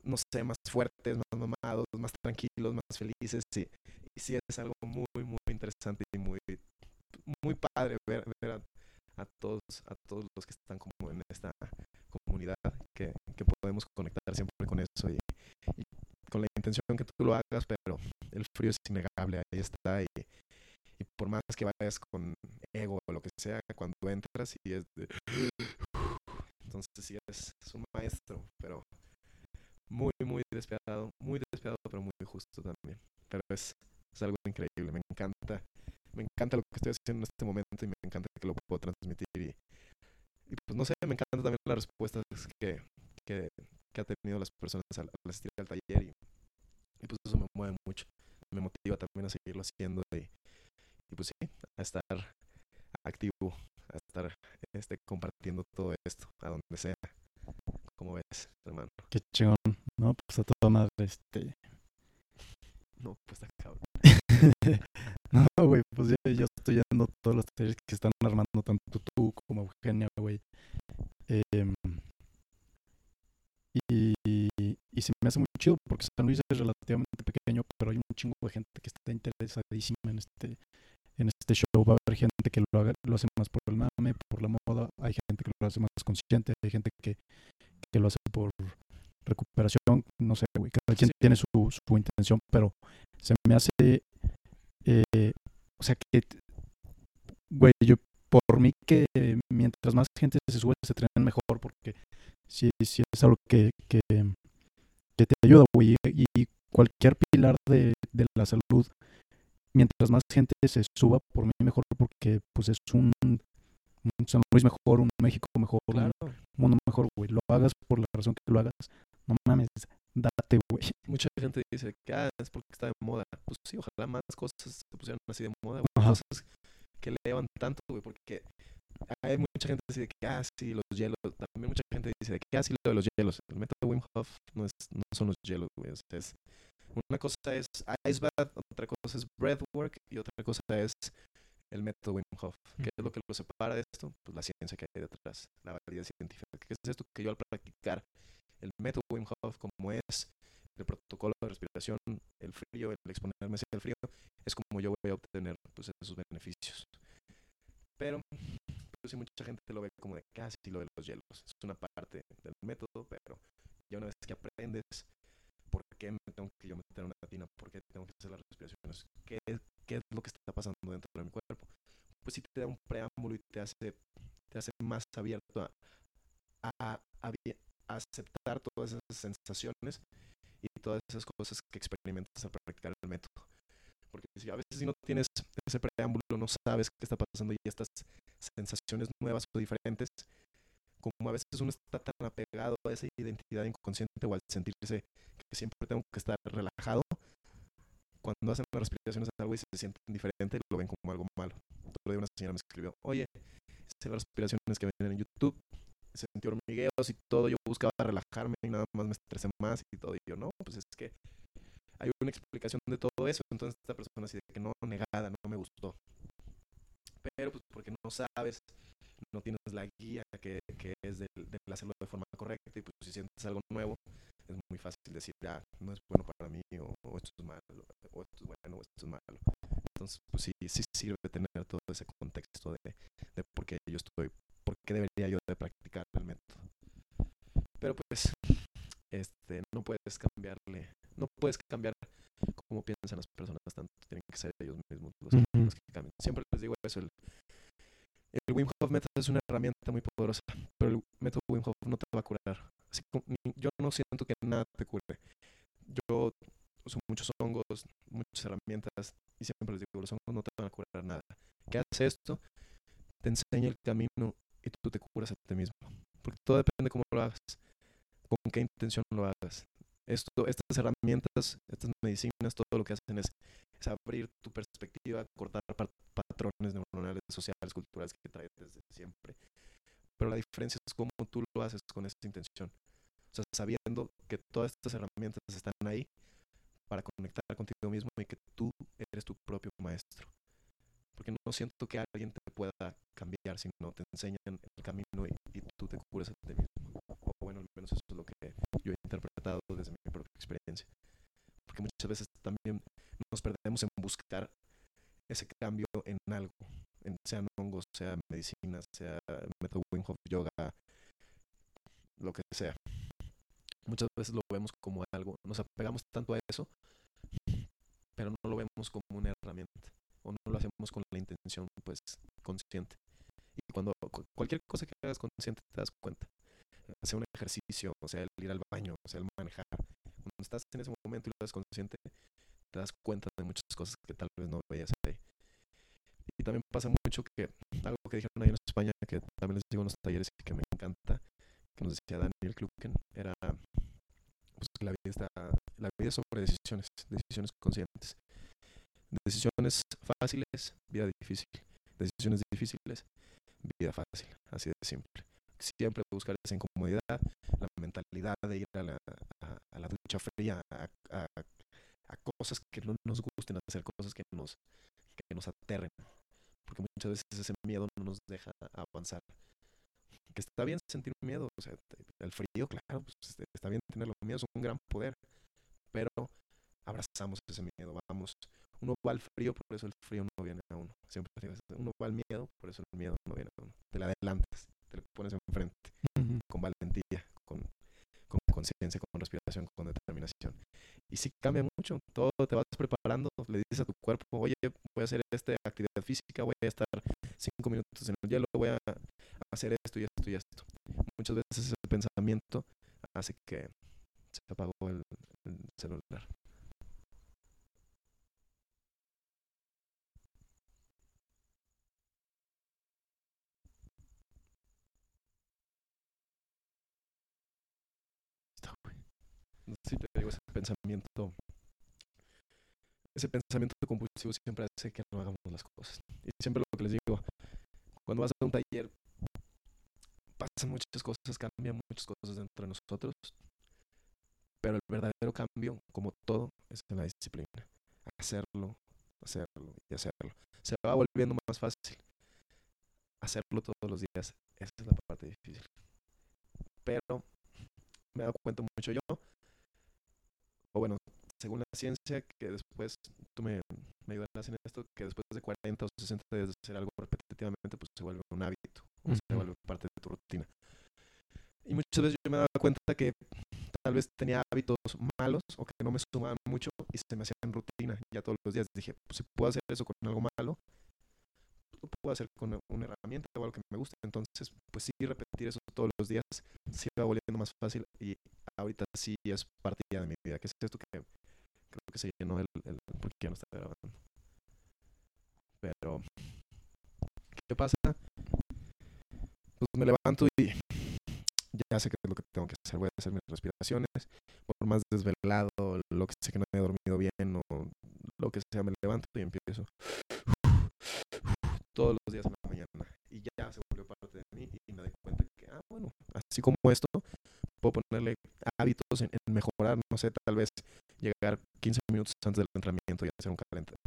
no sé, más fuertes, más mamados, más tranquilos, más felices. Y, sí es algo muy, muy interesante y muy, muy padre ver, a, todos, a todos los que están como en esta comunidad, que, que podemos conectar siempre con eso y, y, con la intención que tú lo hagas, pero el frío es innegable, ahí está. Y, y por más que vayas con ego o lo que sea, cuando entras y es de... Entonces sí es, un maestro, pero muy, muy despiadado, muy despiadado, pero muy justo también. Pero es, es algo increíble, me encanta, me encanta lo que estoy haciendo en este momento y me encanta que lo puedo transmitir y, pues no sé, me encanta también las respuestas que, que, ha tenido las personas al, al asistir al taller y, y, pues eso me mueve mucho, me motiva también a seguirlo haciendo y, y pues sí, a estar activo, a estar este, compartiendo todo esto a donde sea. ¿Cómo ves, hermano? Qué chingón, ¿no? Pues a toda madre, este... No, pues está cabrón. no, güey, pues yo, yo, estoy yendo todos los talleres que están armando, tanto tú como Eugenia, güey. Eh, y, y se me hace muy chido porque San Luis es relativamente pequeño, pero hay un chingo de gente que está interesadísima en este, en este show. Va a haber gente que lo, haga, lo hace más por el mame, por la moda. Hay gente que lo hace más consciente. Hay gente que, que lo hace por recuperación. No sé, güey. Cada quien sí. tiene su, su intención, pero se me hace. Eh, o sea que. Güey, yo. Por mí que mientras más gente se sube, se traen mejor, porque si, si es algo que, que, que te ayuda, güey. Y, y cualquier pilar de, de la salud mientras más gente se suba, por mí mejor, porque pues es un, un San Luis mejor, un México mejor, Claro. un mundo mejor, güey. Lo hagas por la razón que lo hagas. No mames, date, güey. Mucha gente dice que ah, es porque está de moda. Pues sí, ojalá más cosas se pusieran así de moda, güey. Cosas que elevan tanto, güey, porque hay mucha gente que dice que, ah, sí, los hielos. También mucha gente dice que, ah, sí, lo de los hielos. El método Wim Hof no, es, no son los hielos, güey. O sea, es, una cosa es ice bath, otra cosa es breathwork y otra cosa es el método Wim Hof. ¿Qué es lo que lo separa de esto? Pues la ciencia que hay detrás, la validez científica. ¿Qué es esto? Que yo al practicar el método Wim Hof, como es el protocolo de respiración, el frío, el exponerme hacia el frío, es como yo voy a obtener pues, esos beneficios. Pero pues, sí, mucha gente lo ve como de casi lo de los hielos. Es una parte del método, pero ya una vez que aprendes qué me tengo que yo meter una tina, por qué tengo que hacer las respiraciones, qué, qué es lo que está pasando dentro de mi cuerpo, pues sí te da un preámbulo y te hace, te hace más abierto a, a, a, a aceptar todas esas sensaciones y todas esas cosas que experimentas al practicar el método. Porque si a veces si no tienes ese preámbulo, no sabes qué está pasando y estas sensaciones nuevas o diferentes, como a veces uno está tan apegado a esa identidad inconsciente o al sentirse que siempre tengo que estar relajado, cuando hacen las respiraciones algo y se sienten diferente, lo ven como algo malo. Otro día una señora me escribió, oye, las respiraciones que vienen en YouTube, sentí hormigueos y todo, yo buscaba relajarme y nada más me estresé más y todo, y yo, no, pues es que hay una explicación de todo eso, entonces esta persona así de que no, negada, no me gustó. Pero pues porque no sabes, no tienes la guía que, que es del, del hacerlo de forma correcta y pues si sientes algo nuevo, es muy fácil decir, ah, no es bueno para mí, o, o, esto es malo, o esto es bueno, o esto es malo. Entonces, pues sí, sí sirve tener todo ese contexto de, de por qué yo estoy, por qué debería yo de practicar el método. Pero pues, este, no puedes cambiarle, no puedes cambiar cómo piensan las personas, tanto tienen que ser ellos mismos los, uh -huh. los que cambien. Siempre les digo eso, el, el Wim Hof Method es una herramienta muy poderosa, pero el método Wim Hof no te va a curar. Así como, yo no siento que nada te cure. Yo uso muchos hongos, muchas herramientas y siempre les digo, los hongos no te van a curar nada. ¿Qué hace esto? Te enseña el camino y tú te curas a ti mismo. Porque todo depende de cómo lo hagas, con qué intención lo hagas. Esto, estas herramientas, estas medicinas, todo lo que hacen es, abrir tu perspectiva, cortar patrones neuronales, sociales, culturales que traes desde siempre. Pero la diferencia es cómo tú lo haces con esa intención. O sea, sabiendo que todas estas herramientas están ahí para conectar contigo mismo y que tú eres tu propio maestro. Porque no siento que alguien te pueda cambiar, sino te enseñan el camino y, y tú te curas a ti mismo. O bueno, al menos eso es lo que yo he interpretado desde mi muchas veces también nos perdemos en buscar ese cambio en algo, en, sean hongos, sea medicina, sea método Wim yoga, lo que sea. Muchas veces lo vemos como algo, nos apegamos tanto a eso, pero no lo vemos como una herramienta o no lo hacemos con la intención pues consciente. Y cuando cualquier cosa que hagas consciente te das cuenta, sea un ejercicio, o sea el ir al baño, o sea el manejar, cuando estás en ese momento y lo haces consciente, te das cuenta de muchas cosas que tal vez no veías ahí. Y también pasa mucho que algo que dijeron ahí en España, que también les digo en los talleres y que me encanta, que nos decía Daniel Kluken, era pues, que la vida, está, la vida es sobre decisiones, decisiones conscientes. Decisiones fáciles, vida difícil. Decisiones difíciles, vida fácil. Así de simple. Siempre buscar esa incomodidad, la mentalidad de ir a la, a, la ducha fría, a, cosas que no nos gusten, hacer cosas que nos, que nos aterren porque muchas veces ese miedo no nos deja avanzar. Que está bien sentir miedo, o sea, el frío, claro, pues este, está bien tenerlo miedo, es un gran poder, pero abrazamos ese miedo, vamos, uno va al frío, por eso el frío no viene a uno, siempre uno va al miedo, por eso el miedo no viene a uno, te la adelantas, te lo pones enfrente, con valentía, con, con conciencia, con respiración, con determinación. Y sí cambia mucho, todo te vas preparando, le dices a tu cuerpo, oye, voy a hacer esta actividad física, voy a estar cinco minutos en el hielo, voy a hacer esto y esto y esto. Muchas veces ese pensamiento hace que se apagó el, el celular. Sí digo, ese pensamiento, ese pensamiento compulsivo siempre hace que no hagamos las cosas. Y siempre lo que les digo, cuando vas a un taller, pasan muchas cosas, cambian muchas cosas dentro de nosotros, pero el verdadero cambio, como todo, es en la disciplina. Hacerlo, hacerlo y hacerlo. Se va volviendo más fácil. Hacerlo todos los días, esa es la parte difícil. Pero me he cuenta mucho yo o bueno, según la ciencia, que después, tú me, me ayudarás en esto, que después de 40 o 60 días de hacer algo repetitivamente, pues se vuelve un hábito, o se vuelve parte de tu rutina. Y muchas veces yo me daba cuenta que tal vez tenía hábitos malos o que no me sumaban mucho y se me hacían rutina. Ya todos los días dije, pues si puedo hacer eso con algo malo, lo puedo hacer con una herramienta o algo que me guste. Entonces, pues sí, repetir eso todos los días se va volviendo más fácil y ahorita sí es parte ya de mi vida. ¿Qué es esto que creo que se llenó el, el porque no está grabando? Pero, ¿qué pasa? Pues me levanto y ya sé que es lo que tengo que hacer. Voy a hacer mis respiraciones. Por más desvelado, lo que sé que no he dormido bien o lo que sea, me levanto y empiezo todos los días en la mañana. Y ya se volvió parte de mí y me doy cuenta que, ah, bueno, así como esto, puedo ponerle hábitos en, mejorar, no sé, tal vez llegar 15 minutos antes del entrenamiento y hacer un,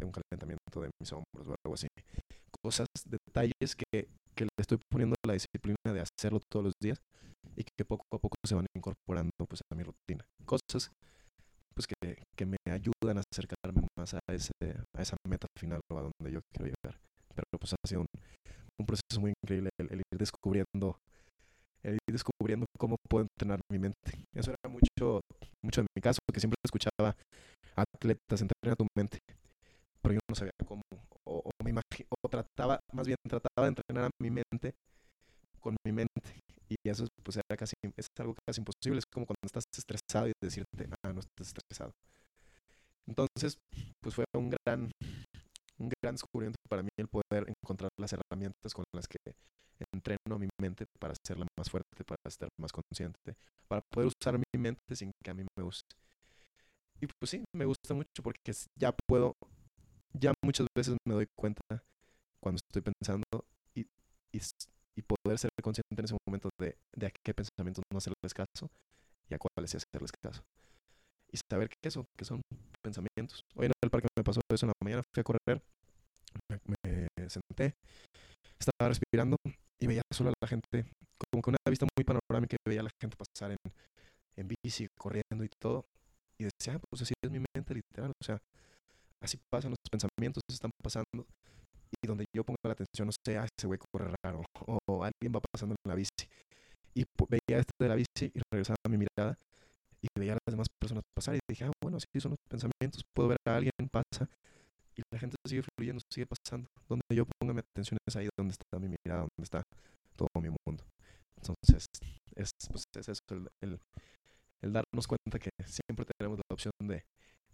un calentamiento de mis hombros o algo así. Cosas, detalles que, que le estoy poniendo la disciplina de hacerlo todos los días y que poco a poco se van incorporando pues a mi rutina. Cosas pues que, que me ayudan a acercarme más a, ese, a esa meta final o a donde yo quiero llegar. Pero pues ha sido un, un proceso muy increíble el, el ir descubriendo ir descubriendo cómo puedo entrenar mi mente. Eso era mucho, mucho en mi caso, porque siempre escuchaba atletas, entrena tu mente, pero yo no sabía cómo, o, me o trataba, más bien trataba de entrenar a mi mente con mi mente, y eso pues era casi, es algo casi imposible, es como cuando estás estresado y decirte, ah, no estás estresado. Entonces, pues fue un gran, un gran descubrimiento para mí el poder encontrar las herramientas con las que entreno mi mente para hacerla más fuerte, para estar más consciente, para poder usar mi mente sin que a mí me guste. Y pues sí, me gusta mucho porque ya puedo, ya muchas veces me doy cuenta cuando estoy pensando y, y, poder ser consciente en ese momento de, de a qué pensamientos no hacerles caso y a cuáles sí hacerles caso. Y saber que eso, que son pensamientos. Hoy en el parque me pasó eso en la mañana, fui a correr, me, me senté, estaba respirando y veía solo a la gente, como que una vista muy panorámica, veía a la gente pasar en, en bici, corriendo y todo. y decía, ah, pues así es mi mente literal, o sea, así pasan los pensamientos, están pasando, y donde yo pongo la atención, no sé, ah, ese güey corre raro, o alguien va pasando en la bici, y veía este de la bici y regresaba a mi mirada, y veía a las demás personas pasar, y dije, ah, bueno, así son los pensamientos, puedo ver a alguien, pasa, y la gente sigue fluyendo, sigue pasando, donde yo ponga mi atención es ahí donde está mi mirada, donde está todo mi mundo. Entonces, es, pues, es eso, el, el darnos cuenta que siempre tenemos la opción de,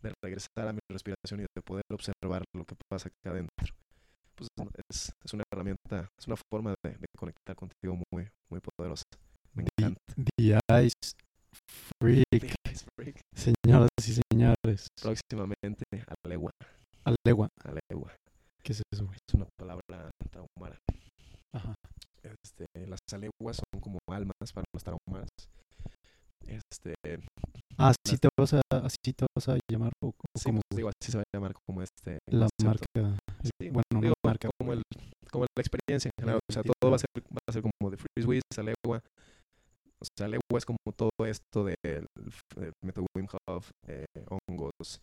de, regresar a mi respiración y de poder observar lo que pasa acá adentro. Pues es, es una herramienta, es una forma de, de, conectar contigo muy, muy poderosa. Me encanta. The, Ice Freak. Freak. Señoras y señores. Próximamente, Alegua. Alegua. Alegua. ¿Qué es eso, güey? Es una palabra tarahumara. Ajá. Este, las aleguas son como almas para los tarahumaras este ah sí te vas a así te vas a llamar o, sí, como pues, digo así se va a llamar como este la marca bueno no marca como el como la experiencia en general o sea todo va a ser va a ser como de freeze alegua o sea alegua es como todo esto del de método Wim Hof eh, hongos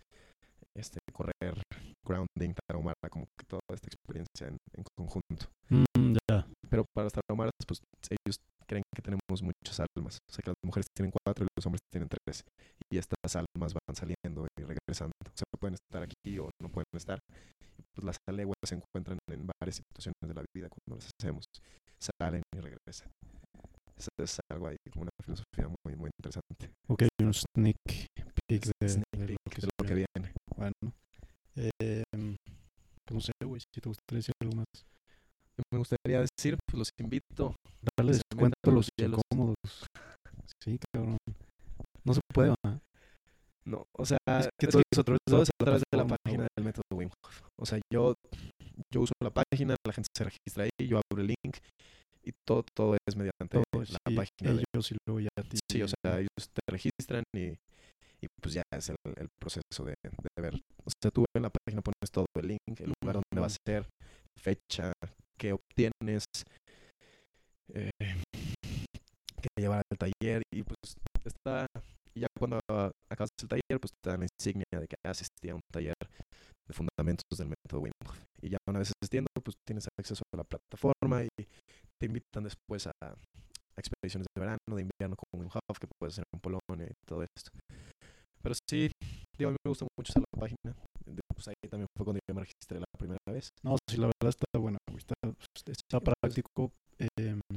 este correr grounding tarahumara como que toda esta experiencia en, en conjunto mm, pero para los tarahumaras pues ellos creen que tenemos muchas almas. O sea, que las mujeres tienen cuatro y los hombres tienen tres. Y estas almas van saliendo y regresando. O sea, pueden estar aquí o no pueden estar. Y pues las aleguas se encuentran en varias situaciones de la vida cuando las hacemos. Salen y regresan. Eso es algo ahí, como una filosofía muy, muy interesante. Ok, un sneak peek de, sneak de, lo, que, de lo que viene. Bueno. Eh, no sé, güey, si te gustaría decir algo más me gustaría decir, pues los invito. Darle descuento a los incómodos. Sí, cabrón. No se puede, ¿verdad? No, o sea, es que todo, es, todo es a través de la página del método Wim Hof. O sea, yo, yo uso la página, la gente se registra ahí, yo abro el link y todo, todo es mediante la sí, página. Ellos de, y luego ya. Sí, o sea, ellos te registran y, y pues ya es el, el proceso de, de, ver. O sea, tú en la página pones todo el link, el lugar donde va a ser, fecha, que obtienes eh, que llevar al taller y pues está y ya cuando acabas el taller pues te dan la insignia de que asistí a un taller de fundamentos del método Wim Hof y ya una vez asistiendo pues tienes acceso a la plataforma y te invitan después a, a expediciones de verano de invierno con Wim Hof que puedes hacer en Polonia y todo esto pero sí digo a mí me gusta mucho usar la página pues ahí también fue cuando yo me registré la primera vez. No, sí, la verdad está bueno, está, está práctico. Eh, o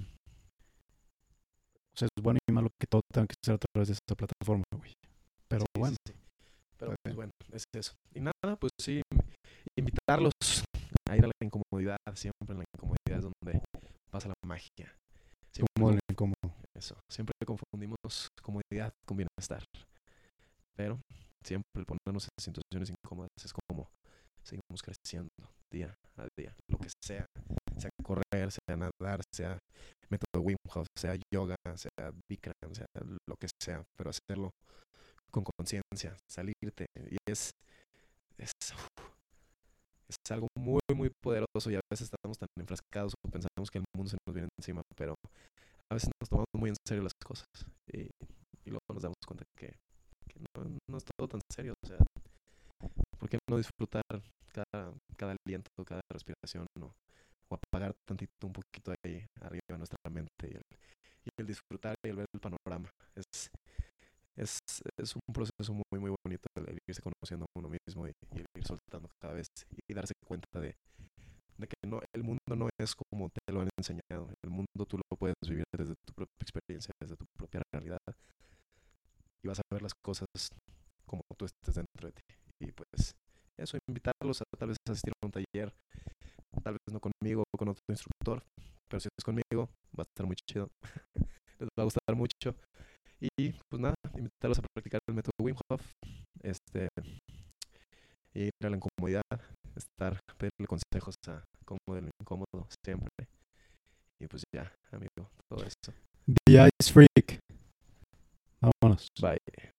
sea, es bueno y malo que todo tenga que ser a través de esta plataforma, güey. Pero sí, bueno. Sí, Pero pues, bueno, es eso. Y nada, pues sí, invitarlos a ir a la incomodidad, siempre en la incomodidad es donde pasa la magia. Siempre incómodo. Eso, siempre confundimos comodidad con bienestar. Pero siempre el ponernos en situaciones incómodas es como seguimos creciendo día a día, lo que sea, sea correr, sea nadar, sea método Wim Hof, sea yoga, sea Bikram, sea lo que sea, pero hacerlo con conciencia, salirte y es es, es algo muy muy poderoso y a veces estamos tan enfrascados o pensamos que el mundo se nos viene encima, pero a veces nos tomamos muy en serio las cosas y, y luego nos damos cuenta que no, no es todo tan serio. O sea, ¿por qué no disfrutar cada, cada aliento, cada respiración o, o apagar tantito un poquito ahí arriba nuestra mente y el, y el disfrutar y el ver el panorama? Es, es, es un proceso muy, muy bonito el irse conociendo a uno mismo y, ir soltando cada vez y darse cuenta de, de que no, el mundo no es como te lo han enseñado. El mundo tú lo puedes vivir desde tu propia experiencia, desde tu propia realidad y vas a ver las cosas como tú estés dentro de ti. Y pues eso, invitarlos a tal vez asistir a un taller, tal vez no conmigo con otro instructor, pero si es conmigo va a estar muy chido, les va a gustar mucho. Y pues nada, invitarlos a practicar el método Wim Hof, este, ir a la incomodidad, estar, pedirle consejos a cómo de lo incómodo siempre. Y pues ya, amigo, todo eso. The Ice Freak. Vámonos. Bye.